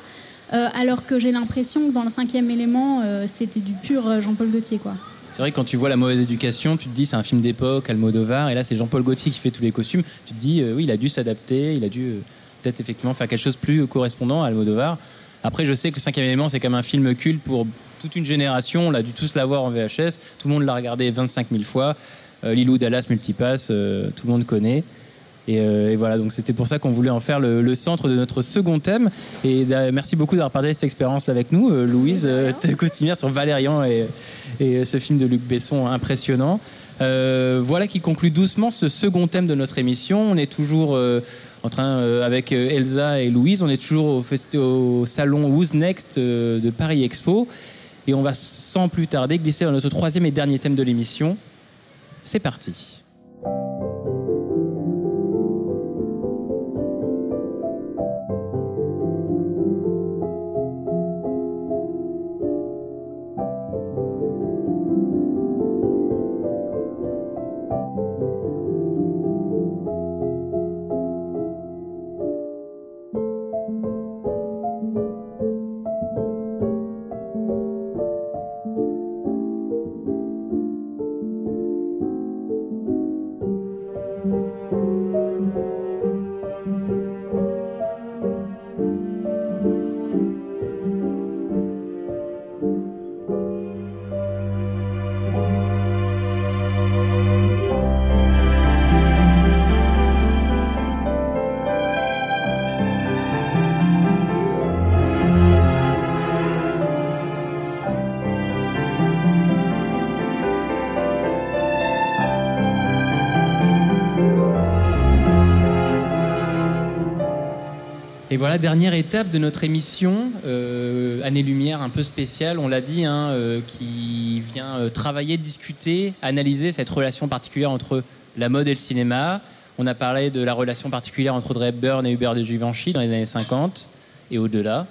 euh, alors que j'ai l'impression que dans le cinquième élément, euh, c'était du pur Jean-Paul Gaultier, quoi. C'est vrai que quand tu vois La mauvaise éducation, tu te dis c'est un film d'époque, Almodovar, et là c'est Jean-Paul Gaultier qui fait tous les costumes. Tu te dis oui, il a dû s'adapter, il a dû peut-être effectivement faire quelque chose de plus correspondant à Almodovar. Après, je sais que le cinquième élément, c'est comme un film culte pour toute une génération. On l'a dû tous l'avoir en VHS. Tout le monde l'a regardé 25 000 fois. Euh, Lilou Dallas Multipass, euh, tout le monde connaît. Et, euh, et voilà, donc c'était pour ça qu'on voulait en faire le, le centre de notre second thème. Et merci beaucoup d'avoir partagé cette expérience avec nous, euh, Louise, ta costumière sur Valérian et, et ce film de Luc Besson impressionnant. Voilà qui conclut doucement ce second thème de notre émission. On est toujours en train, euh, avec Elsa et Louise, on est toujours au, salon Who's Next euh, de Paris Expo. Et on va sans plus tarder glisser dans notre troisième et dernier thème de l'émission. C'est parti. Voilà, dernière étape de notre émission, euh, Année Lumière un peu spéciale, on l'a dit, hein, euh, qui vient euh, travailler, discuter, analyser cette relation particulière entre la mode et le cinéma. On a parlé de la relation particulière entre Audrey et Hubert de Givenchy dans les années 50 et au-delà.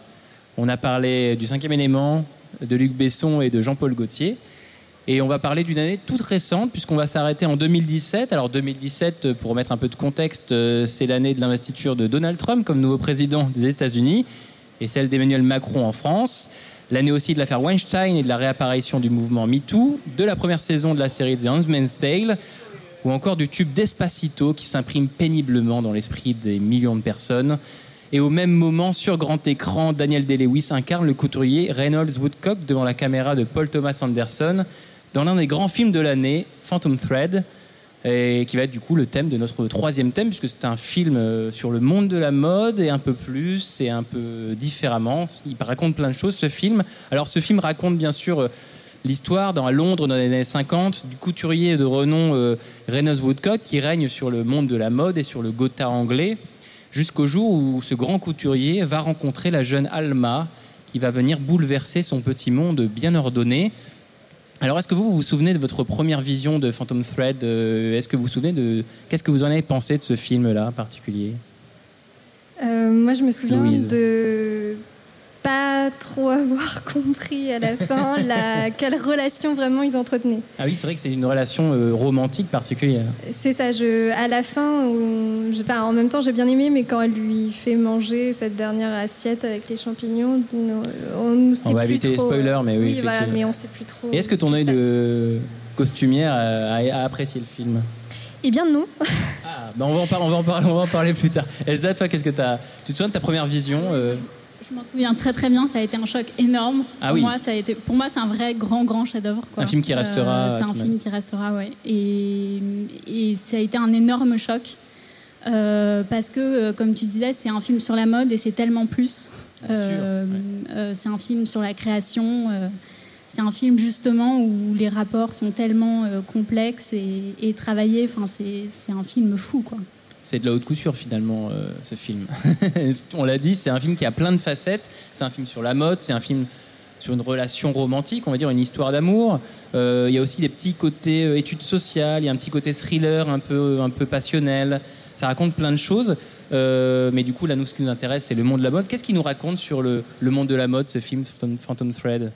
On a parlé du cinquième élément de Luc Besson et de Jean-Paul Gaultier. Et on va parler d'une année toute récente, puisqu'on va s'arrêter en 2017. Alors 2017, pour remettre un peu de contexte, euh, c'est l'année de l'investiture de Donald Trump comme nouveau président des États-Unis, et celle d'Emmanuel Macron en France. L'année aussi de l'affaire Weinstein et de la réapparition du mouvement MeToo, de la première saison de la série The Handmaid's Tale, ou encore du tube Despacito qui s'imprime péniblement dans l'esprit des millions de personnes. Et au même moment, sur grand écran, Daniel Day-Lewis incarne le couturier Reynolds Woodcock devant la caméra de Paul Thomas Anderson dans l'un des grands films de l'année, Phantom Thread, et qui va être du coup le thème de notre troisième thème, puisque c'est un film euh, sur le monde de la mode et un peu plus et un peu différemment. Il raconte plein de choses, ce film. Alors ce film raconte bien sûr euh, l'histoire dans Londres dans les années 50 du couturier de renom euh, Reynolds Woodcock qui règne sur le monde de la mode et sur le Gotha anglais jusqu'au jour où ce grand couturier va rencontrer la jeune Alma qui va venir bouleverser son petit monde bien ordonné. Alors, est-ce que vous, vous vous souvenez de votre première vision de Phantom Thread Euh, Est-ce que vous vous souvenez de qu'est-ce que vous en avez pensé de ce film-là en particulier? Euh, moi, je me souviens Louise. de pas trop avoir compris à la fin la, quelle relation vraiment ils entretenaient. Ah oui, c'est vrai que c'est une relation euh, romantique particulière. C'est ça, je, à la fin, je- enfin, en même temps j'ai bien aimé, mais quand elle lui fait manger cette dernière assiette avec les champignons, on ne sait On va plus éviter les trop. spoilers, mais oui, voilà, effectivement. mais on sait plus trop. Et est-ce que ton œil de costumière a, a- a apprécié le film? Eh bien non. Ah, bah on, va en parler, on, va en parler, on va en parler plus tard. Elsa, toi, qu'est-ce que tu as Tu te souviens de ta première vision euh, Je m'en souviens très très bien, ça a été un choc énorme. Ah pour oui. moi, ça a été, pour moi, c'est un vrai grand grand chef-d'œuvre. Un film qui restera, Euh, c'est un film même. qui restera, ouais. Et, et ça a été un énorme choc euh, parce que, euh, comme tu disais, c'est un film sur la mode et c'est tellement plus. Euh, ouais. c'est un film sur la création. c'est un film justement où les rapports sont tellement complexes et, et travaillés. Enfin, c'est un film fou, quoi. C'est de la haute couture finalement euh, ce film. On l'a dit, c'est un film qui a plein de facettes. C'est un film sur la mode, c'est un film sur une relation romantique, on va dire une histoire d'amour. Euh, Il y a aussi des petits côtés euh, études sociales, il y a un petit côté thriller un peu, un peu passionnel. Ça raconte plein de choses. Euh, mais du coup, là, nous, ce qui nous intéresse, c'est le monde de la mode. Qu'est-ce qu'il nous raconte sur le, le monde de la mode, ce film, Phantom Thread?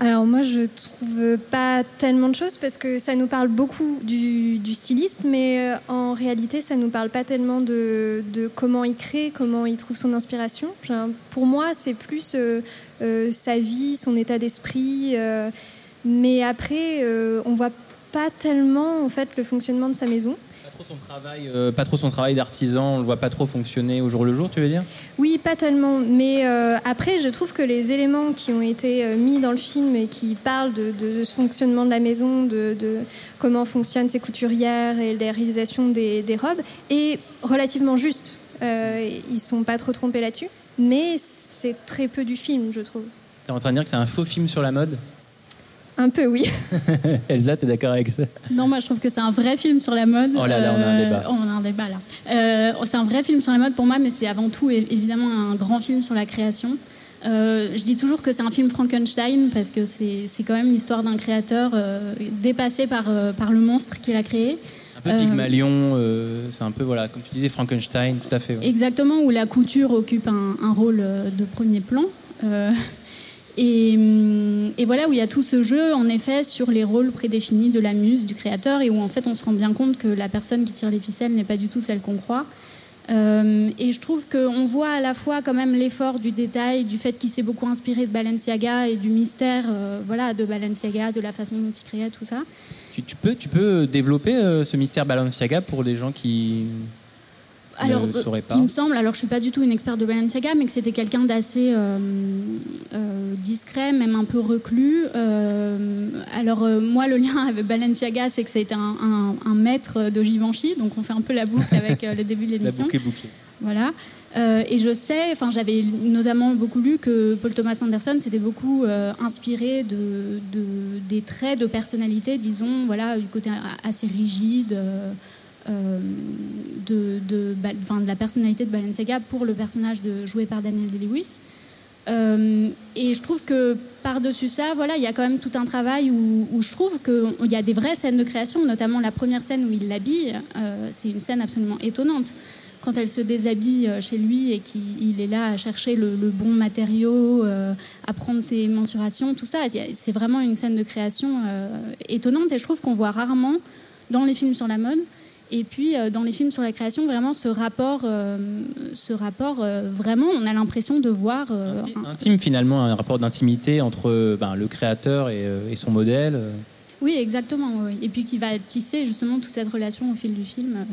Alors moi je trouve pas tellement de choses parce que ça nous parle beaucoup du, du styliste, mais euh, en réalité ça nous parle pas tellement de, de comment il crée, comment il trouve son inspiration. Pour moi c'est plus euh, euh, sa vie, son état d'esprit, euh, mais après euh, on voit pas tellement en fait le fonctionnement de sa maison. Pas trop son travail, euh, pas trop son travail d'artisan, on le voit pas trop fonctionner au jour le jour, tu veux dire? Oui, pas tellement. Mais euh, après, je trouve que les éléments qui ont été euh, mis dans le film et qui parlent de, de ce fonctionnement de la maison, de, de comment fonctionnent ses couturières et la réalisation des, des robes, est relativement juste. Euh, ils sont pas trop trompés là-dessus. Mais c'est très peu du film, je trouve. T'es en train de dire que c'est un faux film sur la mode? Un peu, oui. Elsa, t'es d'accord avec ça? Non, moi je trouve que c'est un vrai film sur la mode. Oh là là, on a un Euh, débat. on a un débat là. Euh, c'est un vrai film sur la mode pour moi, mais c'est avant tout évidemment un grand film sur la création. Euh, je dis toujours que c'est un film Frankenstein parce que c'est c'est quand même l'histoire d'un créateur euh, dépassé par, euh, par le monstre qu'il a créé. Un peu Pygmalion, euh, c'est un peu, voilà, comme tu disais, Frankenstein, tout à fait. ouais. Exactement, où la couture occupe un, un rôle de premier plan. Euh, et, voilà, où il y a tout ce jeu, en effet, sur les rôles prédéfinis de la muse, du créateur, et où en fait on se rend bien compte que la personne qui tire les ficelles n'est pas du tout celle qu'on croit. Euh, et je trouve qu'on voit à la fois quand même l'effort du détail, du fait qu'il s'est beaucoup inspiré de Balenciaga et du mystère euh, voilà, de Balenciaga, de la façon dont il créait tout ça. Tu, peux, tu peux développer euh, ce mystère Balenciaga pour des gens qui Alors, ne euh, pas il me semble, alors je suis pas du tout une experte de Balenciaga, mais que c'était quelqu'un d'assez euh, euh, discret, même un peu reclus. Euh, alors moi, le lien avec Balenciaga, c'est que été un, un- un maître de Givenchy, donc on fait un peu la boucle avec le début de La l'émission. boucle est bouclée. Voilà. Euh, et je sais, enfin j'avais notamment beaucoup lu que Paul Thomas Anderson s'était beaucoup euh, inspiré de, de- des traits de personnalité, disons, voilà, du côté assez rigide euh, de, de, la personnalité de Balenciaga pour le personnage de, joué par Daniel Day-Lewis. Euh, et je trouve que par-dessus ça, voilà, il y a quand même tout un travail où, je trouve qu'il y a des vraies scènes de création, notamment la première scène où il l'habille. euh, c'est une scène absolument étonnante. Quand elle se déshabille euh, chez lui et qu'il est là à chercher le, bon matériau, euh, à prendre ses mensurations, tout ça, c'est vraiment une scène de création euh, étonnante. Et je trouve qu'on voit rarement dans les films sur la mode et puis euh, dans les films sur la création, vraiment ce rapport, euh, ce rapport euh, vraiment, on a l'impression de voir. euh, Inti- un- Intime finalement, un rapport d'intimité entre ben, le créateur et, et son modèle. Oui, exactement. oui. Et puis qui va tisser justement toute cette relation au fil du film.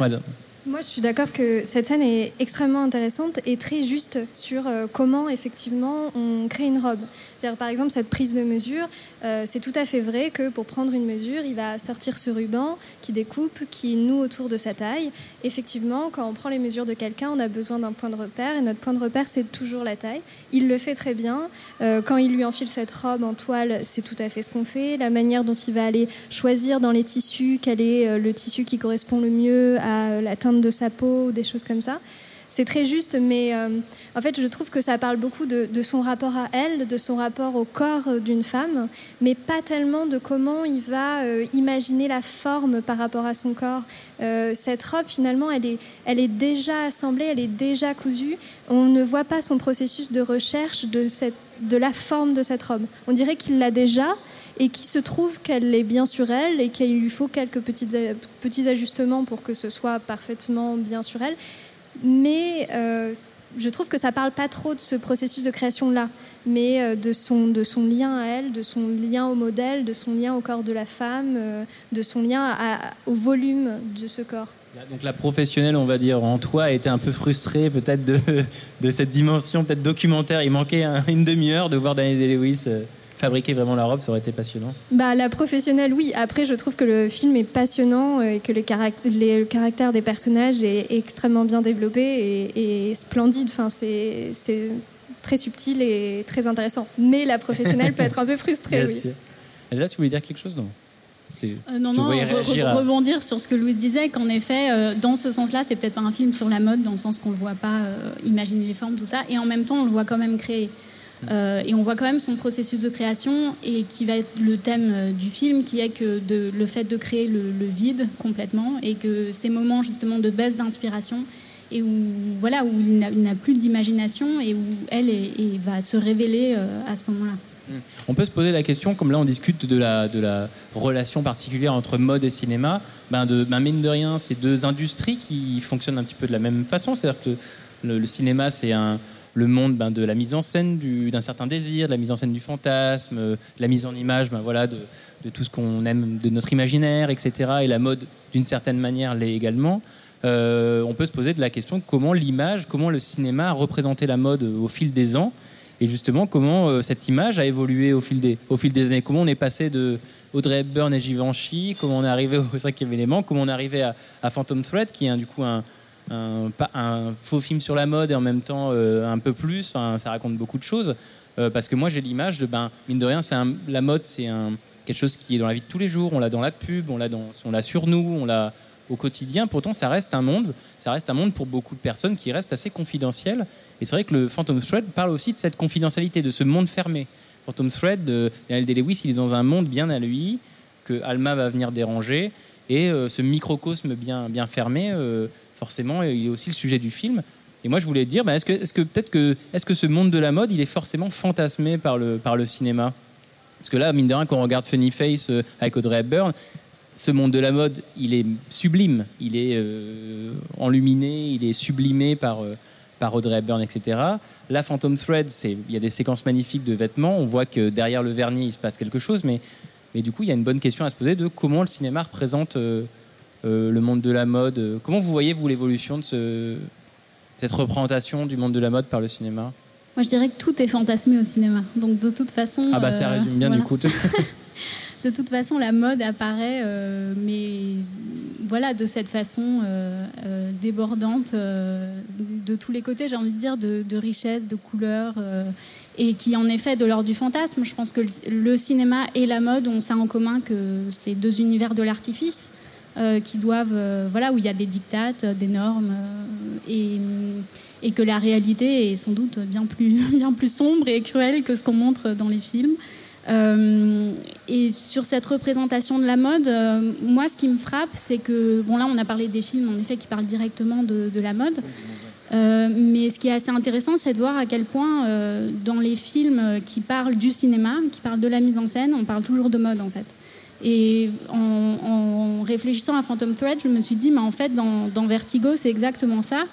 Ouais, Moi, je suis d'accord que cette scène est extrêmement intéressante et très juste sur euh, comment effectivement on crée une robe. C'est-à-dire, par exemple, cette prise de mesure, euh, c'est tout à fait vrai que pour prendre une mesure, il va sortir ce ruban qui découpe, qui noue autour de sa taille. Effectivement, quand on prend les mesures de quelqu'un, on a besoin d'un point de repère et notre point de repère, c'est toujours la taille. Il le fait très bien. Euh, quand il lui enfile cette robe en toile, c'est tout à fait ce qu'on fait. La manière dont il va aller choisir dans les tissus quel est le tissu qui correspond le mieux à la teinte de sa peau, ou des choses comme ça. C'est très juste, mais euh, en fait, je trouve que ça parle beaucoup de, son rapport à elle, de son rapport au corps euh, d'une femme, mais pas tellement de comment il va euh, imaginer la forme par rapport à son corps. Cette robe, finalement, elle est, elle est déjà assemblée, elle est déjà cousue. On ne voit pas son processus de recherche de, cette, de la forme de cette robe. On dirait qu'il l'a déjà et qu'il se trouve qu'elle est bien sur elle et qu'il lui faut quelques a- petits ajustements pour que ce soit parfaitement bien sur elle. Mais euh, je trouve que ça parle pas trop de ce processus de création-là, mais euh, de, son, lien à elle, de son lien au modèle, de son lien au corps de la femme, euh, de son lien au volume de ce corps. Donc la professionnelle, on va dire, en toi, a été un peu frustrée peut-être de, cette dimension peut-être documentaire. Il manquait un- une demi-heure de voir Daniel Day-Lewis euh, fabriquer vraiment la robe, ça aurait été passionnant. Bah, la professionnelle, oui. Après, je trouve que le film est passionnant et que les carac- les- le caractère des personnages est extrêmement bien développé et, et splendide. Enfin, c'est très subtil et très intéressant. Mais la professionnelle peut être un peu frustrée, Bien oui. sûr. Elsa, tu voulais dire quelque chose, non? Euh, non, Je non, re- à- rebondir sur ce que Louise disait, qu'en effet, euh, dans ce sens-là, c'est peut-être pas un film sur la mode, dans le sens qu'on le voit pas euh, imaginer les formes, tout ça, et en même temps, on le voit quand même créer. Euh, et on voit quand même son processus de création, et qui va être le thème euh, du film, qui est que le fait de créer le, vide complètement, et que ces moments justement de baisse d'inspiration, et où, voilà, où il n'a- plus d'imagination, et où elle va se révéler euh, à ce moment-là. On peut se poser la question, comme là on discute de la, relation particulière entre mode et cinéma, ben de, ben mine de rien, c'est deux industries qui fonctionnent un petit peu de la même façon. C'est-à-dire que le cinéma, c'est un, le monde ben, de la mise en scène du- d'un certain désir, de la mise en scène du fantasme, euh, la mise en image ben, voilà, de, tout ce qu'on aime, de notre imaginaire, etc. Et la mode, d'une certaine manière, l'est également. Euh, on peut se poser de la question comment l'image, comment le cinéma a représenté la mode au fil des ans et justement comment euh, cette image a évolué au fil des, au fil des années. Comment on est passé de Audrey Hepburn et Givenchy, comment on est arrivé au cinquième élément, comment on est arrivé à, Phantom Thread, qui est du coup un, un, faux film sur la mode et en même temps euh, un peu plus. Enfin, ça raconte beaucoup de choses. Euh, parce que moi j'ai l'image de, ben, mine de rien, c'est la mode, c'est quelque chose qui est dans la vie de tous les jours. On l'a dans la pub, on l'a sur nous, on l'a au quotidien. Pourtant, ça reste un monde, ça reste un monde pour beaucoup de personnes qui reste assez confidentiel. Et c'est vrai que le Phantom Thread parle aussi de cette confidentialité, de ce monde fermé. Phantom Thread, de Daniel Day-Lewis, il est dans un monde bien à lui que Alma va venir déranger. Et euh, ce microcosme bien, bien fermé, euh, forcément, il est aussi le sujet du film. Et moi, je voulais dire, bah, est-ce que, que peut-être que, est-ce que ce monde de la mode, il est forcément fantasmé par le, cinéma? Parce que là, mine de rien, quand on regarde Funny Face euh, avec Audrey Hepburn, ce monde de la mode, il est sublime, il est euh, enluminé, il est sublimé par, euh, par Audrey Hepburn, etc. La Phantom Thread, c'est- il y a des séquences magnifiques de vêtements, on voit que derrière le vernis, il se passe quelque chose, mais, mais du coup, il y a une bonne question à se poser de comment le cinéma représente le monde de la mode. euh, Comment vous voyez, vous, l'évolution de ce, cette représentation du monde de la mode par le cinéma? Moi, je dirais que tout est fantasmé au cinéma. Donc, de toute façon. Ah bah ça euh, résume bien voilà. du coup. De toute façon, la mode apparaît, euh, mais voilà, de cette façon euh, euh, débordante euh, de tous les côtés, j'ai envie de dire, de, de richesse, de couleurs, euh, et qui en effet de l'ordre du fantasme. Je pense que le, le cinéma et la mode ont ça en commun que c'est deux univers de l'artifice. Euh, qui doivent, euh, voilà, où il y a des dictates, euh, des normes, et, que la réalité est sans doute bien plus, bien plus sombre et cruelle que ce qu'on montre dans les films. Et sur cette représentation de la mode, moi, ce qui me frappe, c'est que, bon, là, on a parlé des films, en effet, qui parlent directement de, la mode. Mais ce qui est assez intéressant, c'est de voir à quel point, dans les films qui parlent du cinéma, qui parlent de la mise en scène, on parle toujours de mode, en fait. Et en, réfléchissant à Phantom Thread, je me suis dit, mais en fait, dans, Vertigo, c'est exactement ça.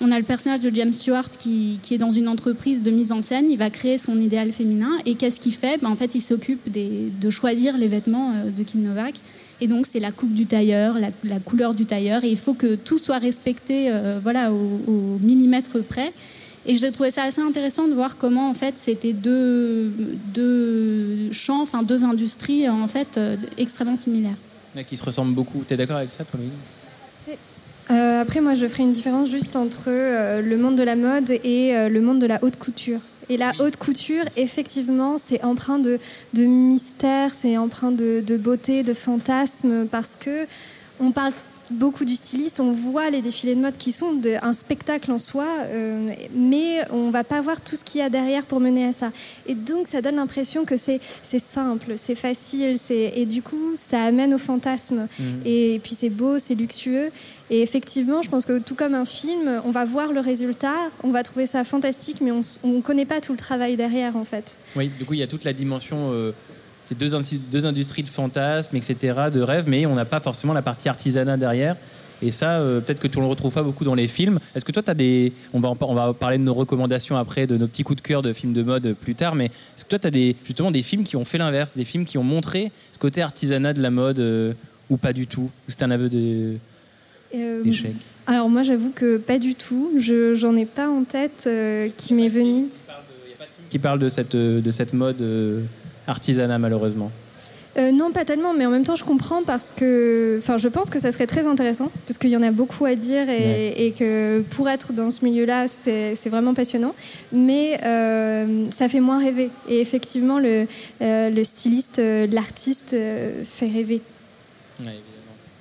On a le personnage de James Stewart qui, est dans une entreprise de mise en scène. Il va créer son idéal féminin. Et qu'est-ce qu'il fait? Ben, En fait, il s'occupe de choisir les vêtements euh, de Kim Novak. Et donc, c'est la coupe du tailleur, la, couleur du tailleur. Et il faut que tout soit respecté euh, voilà, au, millimètre près. Et j'ai trouvé ça assez intéressant de voir comment, en fait, c'était deux champs, enfin, deux industries, en fait, euh, extrêmement similaires. qui se ressemblent beaucoup. Tu es d'accord avec ça, Louise Euh, après, moi, je ferai une différence juste entre euh, le monde de la mode et euh, le monde de la haute couture. Et la haute couture, effectivement, c'est empreint de, de mystère, c'est empreint de, de beauté, de fantasme, parce que on parle beaucoup du styliste, on voit les défilés de mode qui sont de- un spectacle en soi, euh, mais on va pas voir tout ce qu'il y a derrière pour mener à ça. Et donc, ça donne l'impression que c'est simple, c'est facile, et du coup, ça amène au fantasme. Et puis c'est beau, c'est luxueux. Et effectivement, je pense que tout comme un film, on va voir le résultat, on va trouver ça fantastique, mais on ne connaît pas tout le travail derrière, en fait. Oui, du coup, il y a toute la dimension, euh, ces deux, industries de fantasmes, etc., de rêves, mais on n'a pas forcément la partie artisanat derrière. Et ça, euh, peut-être que tu ne le retrouves pas beaucoup dans les films. Est-ce que toi, tu as des. On va, en par- on va parler de nos recommandations après, de nos petits coups de cœur de films de mode plus tard, mais est-ce que toi, tu as des, justement des films qui ont fait l'inverse, des films qui ont montré ce côté artisanat de la mode, euh, ou pas du tout Ou c'est un aveu de. Euh, d'échecs Alors moi j'avoue que pas du tout. Je j'en ai pas en tête qui m'est venu. qui parle de cette, de cette mode artisanat malheureusement. Euh, non, pas tellement, mais en même temps, je comprends parce que, enfin, je pense que ça serait très intéressant parce qu'il y en a beaucoup à dire et, et que pour être dans ce milieu-là, c'est vraiment passionnant. Mais euh, ça fait moins rêver. Et effectivement, le, euh, le styliste, l'artiste fait rêver. Ouais.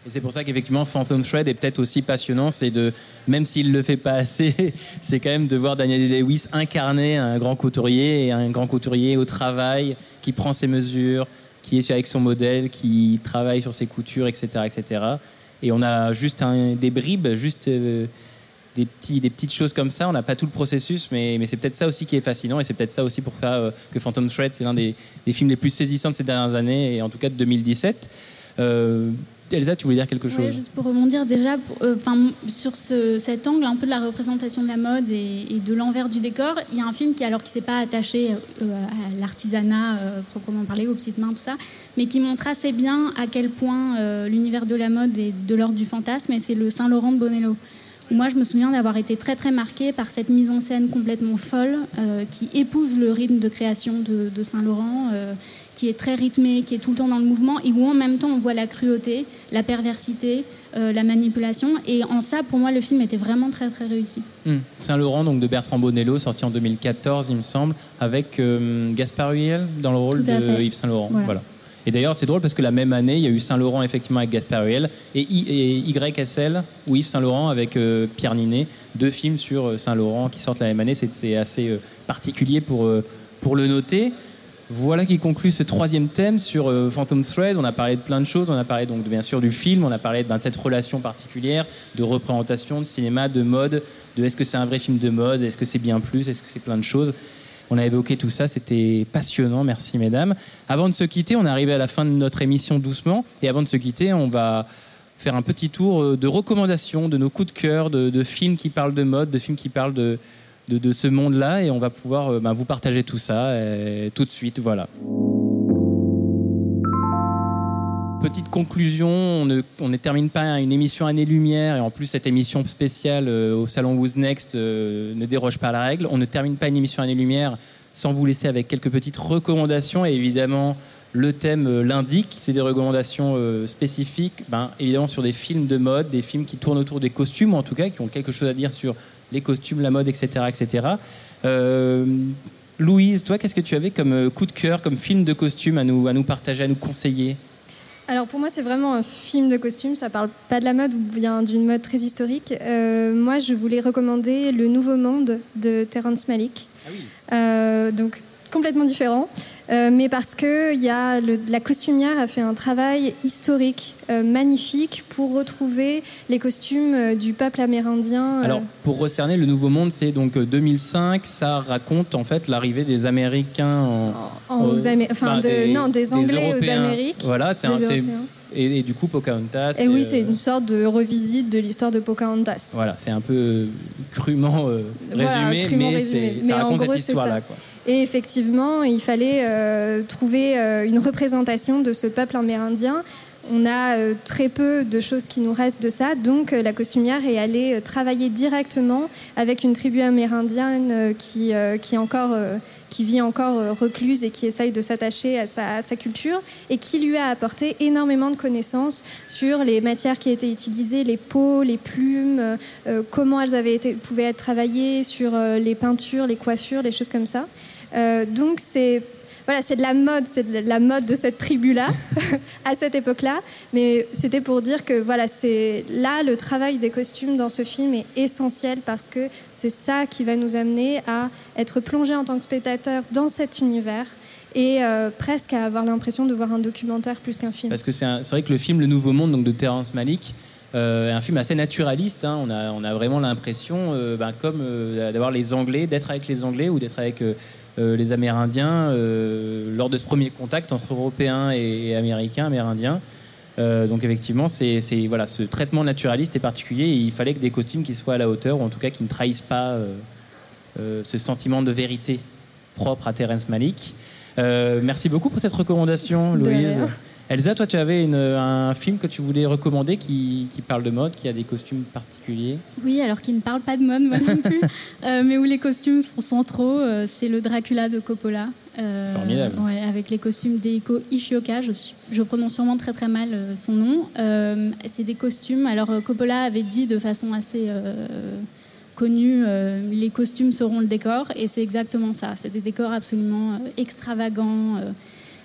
Et c'est pour ça qu'effectivement Phantom Thread est peut-être aussi passionnant, c'est de, même s'il le fait pas assez, c'est quand même de voir Daniel Lewis incarner un grand couturier et un grand couturier au travail, qui prend ses mesures, qui est avec son modèle, qui travaille sur ses coutures, etc., etc. Et on a juste des bribes, juste euh, des, petites choses comme ça. On n'a pas tout le processus, mais, c'est peut-être ça aussi qui est fascinant. Et c'est peut-être ça aussi pour ça euh, que Phantom Thread, c'est l'un des, films les plus saisissants de ces dernières années, et en tout cas de 2017. Euh, Elsa, tu voulais dire quelque chose Ouais, juste pour rebondir déjà pour- euh, sur ce- cet angle un peu de la représentation de la mode et, et de l'envers du décor, il y a un film qui, alors qui s'est pas attaché euh, à l'artisanat euh, proprement parlé, aux petites mains, tout ça, mais qui montre assez bien à quel point euh, l'univers de la mode est de l'ordre du fantasme, et c'est le Saint-Laurent de Bonello. Moi, je me souviens d'avoir été très très marquée par cette mise en scène complètement folle euh, qui épouse le rythme de création de, de Saint-Laurent, euh, qui est très rythmé, qui est tout le temps dans le mouvement, et où en même temps on voit la cruauté, la perversité, euh, la manipulation. Et en ça, pour moi, le film était vraiment très très réussi. Hmm. Saint-Laurent, donc de Bertrand Bonello, sorti en 2014, il me semble, avec euh, Gaspard Huliel dans le rôle de fait. Yves Saint-Laurent. Voilà. Voilà. Et d'ailleurs, c'est drôle parce que la même année, il y a eu Saint-Laurent effectivement avec Gaspard Huliel et, YSL ou Yves Saint-Laurent avec euh, Pierre Ninet, deux films sur Saint-Laurent qui sortent la même année. C'est- assez particulier pour, pour le noter. Voilà qui conclut ce troisième thème sur euh, Phantom Thread. On a parlé de plein de choses. On a parlé donc bien sûr du film. On a parlé ben, de cette relation particulière de représentation, de cinéma, de mode, de est-ce que c'est un vrai film de mode, est-ce que c'est bien plus, est-ce que c'est plein de choses. On a évoqué tout ça, c'était passionnant, merci mesdames. Avant de se quitter, on est arrivé à la fin de notre émission doucement, et avant de se quitter, on va faire un petit tour euh, de recommandations, de nos coups de cœur, de films qui parlent de mode, de films qui parlent de, de, ce monde-là, et on va pouvoir euh, ben, vous partager tout ça euh, tout de suite, voilà. Petite conclusion, on ne, termine pas une émission année-lumière et en plus cette émission spéciale euh, au salon Who's Next ne déroge pas à la règle. On ne termine pas une émission année-lumière sans vous laisser avec quelques petites recommandations et évidemment le thème l'indique, c'est des recommandations spécifiques, ben, évidemment sur des films de mode, des films qui tournent autour des costumes ou en tout cas qui ont quelque chose à dire sur les costumes, la mode, etc. etc. Euh, Louise, toi, qu'est-ce que tu avais comme euh, coup de cœur, comme film de costume à nous, à nous partager, à nous conseiller? Alors pour moi, c'est vraiment un film de costume. Ça parle pas de la mode ou bien d'une mode très historique. Euh, moi, je voulais recommander Le Nouveau Monde de Terrence Malick. Euh, donc complètement différent, Euh, mais parce que il y a le- la costumière a fait un travail historique euh, magnifique pour retrouver les costumes euh, du peuple amérindien. Alors, pour recerner, le Nouveau Monde, c'est donc euh, 2005. Ça raconte en fait l'arrivée des Américains en, en- aux Amé- enfin, bah, de- non, des Anglais aux. Amériques. Voilà, c'est Des un- et, et du coup Pocahontas. Et oui, c'est une sorte de revisite de l'histoire de Pocahontas. Voilà, c'est un peu crûment Voilà, résumé, crûment mais, résumé. Mais ça raconte gros, cette histoire-là. quoi. Et effectivement, il fallait euh, trouver euh, une représentation de ce peuple amérindien. On a euh, très peu de choses qui nous restent de ça, donc la costumière est allée travailler directement avec une tribu amérindienne qui, qui, encore, qui vit encore recluse et qui essaye de s'attacher à sa, culture et qui lui a apporté énormément de connaissances sur les matières qui étaient utilisées, les peaux, les plumes, comment elles avaient été, pouvaient être travaillées, sur les peintures, les coiffures, les choses comme ça. Euh, donc c'est voilà, c'est de la mode, c'est de la mode de cette tribu-là à cette époque-là. Mais c'était pour dire que voilà, c'est là le travail des costumes dans ce film est essentiel parce que c'est ça qui va nous amener à être plongé en tant que spectateur dans cet univers et euh, presque à avoir l'impression de voir un documentaire plus qu'un film. Parce que c'est vrai que le film Le Nouveau Monde donc de Terrence Malick euh, est un film assez naturaliste. hein. On, a, on a vraiment l'impression, ben, comme d'avoir les Anglais, d'être avec les Anglais ou d'être avec les Amérindiens euh, lors de ce premier contact entre Européens et, Américains, Amérindiens. Euh, donc effectivement, c'est voilà, ce traitement naturaliste est particulier. Et il fallait que des costumes qui soient à la hauteur, ou en tout cas qui ne trahissent pas euh, euh, ce sentiment de vérité propre à Terrence Malick. Euh, merci beaucoup pour cette recommandation, Louise. Elsa, toi, tu avais une- un film que tu voulais recommander qui, qui parle de mode, qui a des costumes particuliers? Oui, alors qui ne parle pas de mode, moi non plus, euh, mais où les costumes sont centraux. euh, c'est le Dracula de Coppola. Euh, Formidable. ouais, avec les costumes d'Eiko Ishioka. Je, prononce sûrement très très mal son nom. C'est des costumes. Alors Coppola avait dit de façon assez connue euh, les costumes seront le décor, et c'est exactement ça. C'est des décors absolument euh, extravagants. euh,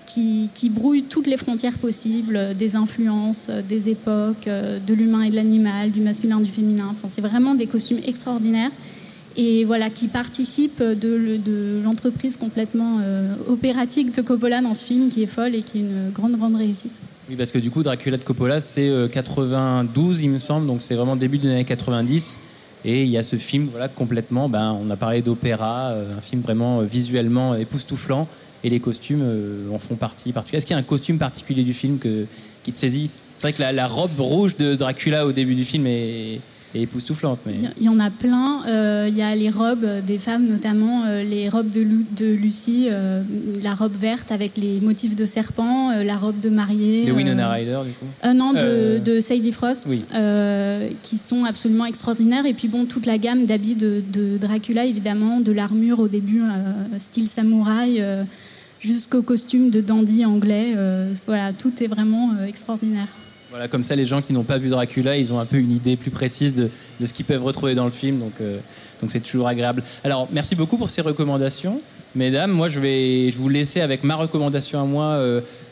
qui, brouillent toutes les frontières possibles, euh, des influences, euh, des époques, euh, de l'humain et de l'animal, du masculin, du féminin. Enfin, c'est vraiment des costumes extraordinaires et voilà qui participent de, le- de l'entreprise complètement opératique de Coppola dans ce film qui est folle et qui est une grande grande réussite. Oui, parce que du coup, Dracula de Coppola, c'est euh, 92, il me semble, donc c'est vraiment début des années 90. Et il y a ce film, voilà, complètement, ben, on a parlé d'opéra, un film vraiment visuellement époustouflant, et les costumes euh, en font partie. Est-ce qu'il y a un costume particulier du film que, qui te saisit? C'est vrai que la, la robe rouge de Dracula au début du film est, est époustouflante. Mais... Il y- en a plein. Euh, Il y a les robes des femmes, notamment euh, les robes de, Lu- de Lucie, la robe verte avec les motifs de serpent, la robe de mariée. De Winona Ryder, du coup non, de, de Sadie Frost, oui. qui sont absolument extraordinaires. Et puis bon, toute la gamme d'habits de, de Dracula, évidemment, de l'armure au début, style samouraï, jusqu'au costume de dandy anglais. euh, voilà, tout est vraiment euh, extraordinaire. Voilà, comme ça, les gens qui n'ont pas vu Dracula, ils ont un peu une idée plus précise de, ce qu'ils peuvent retrouver dans le film. Donc, euh, donc c'est toujours agréable. Alors, merci beaucoup pour ces recommandations, mesdames. Moi, je vais je vous laisser avec ma recommandation à moi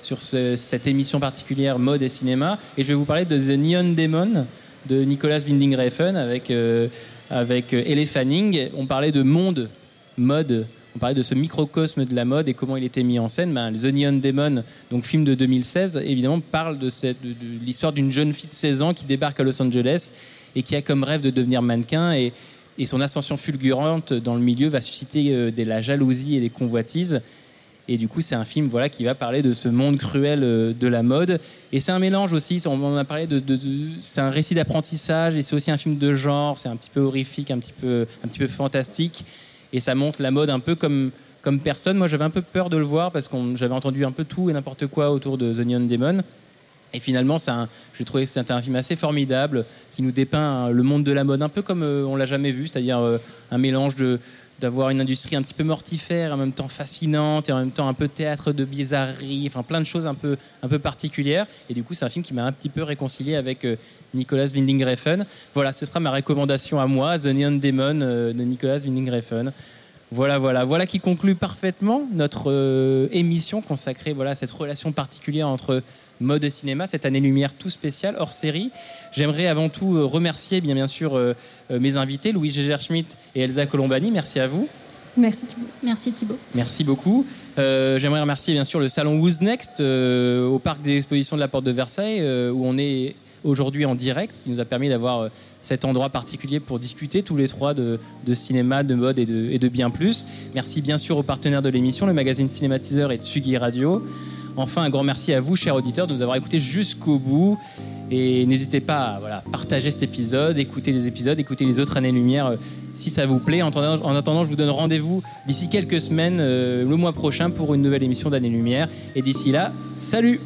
sur ce- cette émission particulière mode et cinéma, et je vais vous parler de The Neon Demon de Nicolas Winding Refn avec euh, avec Elle Fanning. On parlait de monde, mode. On parlait de ce microcosme de la mode et comment il était mis en scène. Ben, The Neon Demon, donc film de 2016, évidemment parle de, cette- de- l'histoire d'une jeune fille de 16 ans qui débarque à Los Angeles et qui a comme rêve de devenir mannequin et, et son ascension fulgurante dans le milieu va susciter euh, de la jalousie et des convoitises. Et du coup, c'est un film voilà, qui va parler de ce monde cruel euh, de la mode. Et c'est un mélange aussi, on en a parlé, de- de- c'est un récit d'apprentissage et c'est aussi un film de genre, c'est un petit peu horrifique, un petit peu, un petit peu fantastique. Et ça montre la mode un peu comme, comme personne. Moi, j'avais un peu peur de le voir parce que j'avais entendu un peu tout et n'importe quoi autour de The Neon Demon. Et finalement, un- j'ai trouvé que c'était un film assez formidable qui nous dépeint le monde de la mode un peu comme euh, on l'a jamais vu, c'est-à-dire euh, un mélange de d'avoir une industrie un petit peu mortifère, en même temps fascinante et en même temps un peu théâtre de bizarrerie, enfin plein de choses un peu un peu particulières. Et du coup, c'est un film qui m'a un petit peu réconcilié avec euh, Nicolas Winding Refn. Voilà, ce sera ma recommandation à moi, The Neon Demon euh, de Nicolas Winding Refn. Voilà, voilà, voilà qui conclut parfaitement notre euh, émission consacrée voilà, à cette relation particulière entre mode et cinéma, cette année lumière tout spéciale, hors série. J'aimerais avant tout euh, remercier bien, bien sûr euh, euh, mes invités, Louis Gégère Schmitt et Elsa Colombani. Merci à vous. Merci Thibault. Merci Thibault. Merci beaucoup. Euh, J'aimerais remercier bien sûr le salon Who's Next euh, au parc des expositions de la Porte de Versailles où on est aujourd'hui en direct, qui nous a permis d'avoir cet endroit particulier pour discuter tous les trois de, de cinéma, de mode et de, et de bien plus. Merci bien sûr aux partenaires de l'émission, le magazine Cinématiseur et Tsugi Radio. Enfin, un grand merci à vous, chers auditeurs, de nous avoir écoutés jusqu'au bout. Et n'hésitez pas à partager cet épisode, écouter les épisodes, écouter les autres années-lumière euh, si ça vous plaît. En attendant, en attendant, je vous donne rendez-vous d'ici quelques semaines, euh, le mois prochain, pour une nouvelle émission d'Année-Lumière. Et d'ici là, salut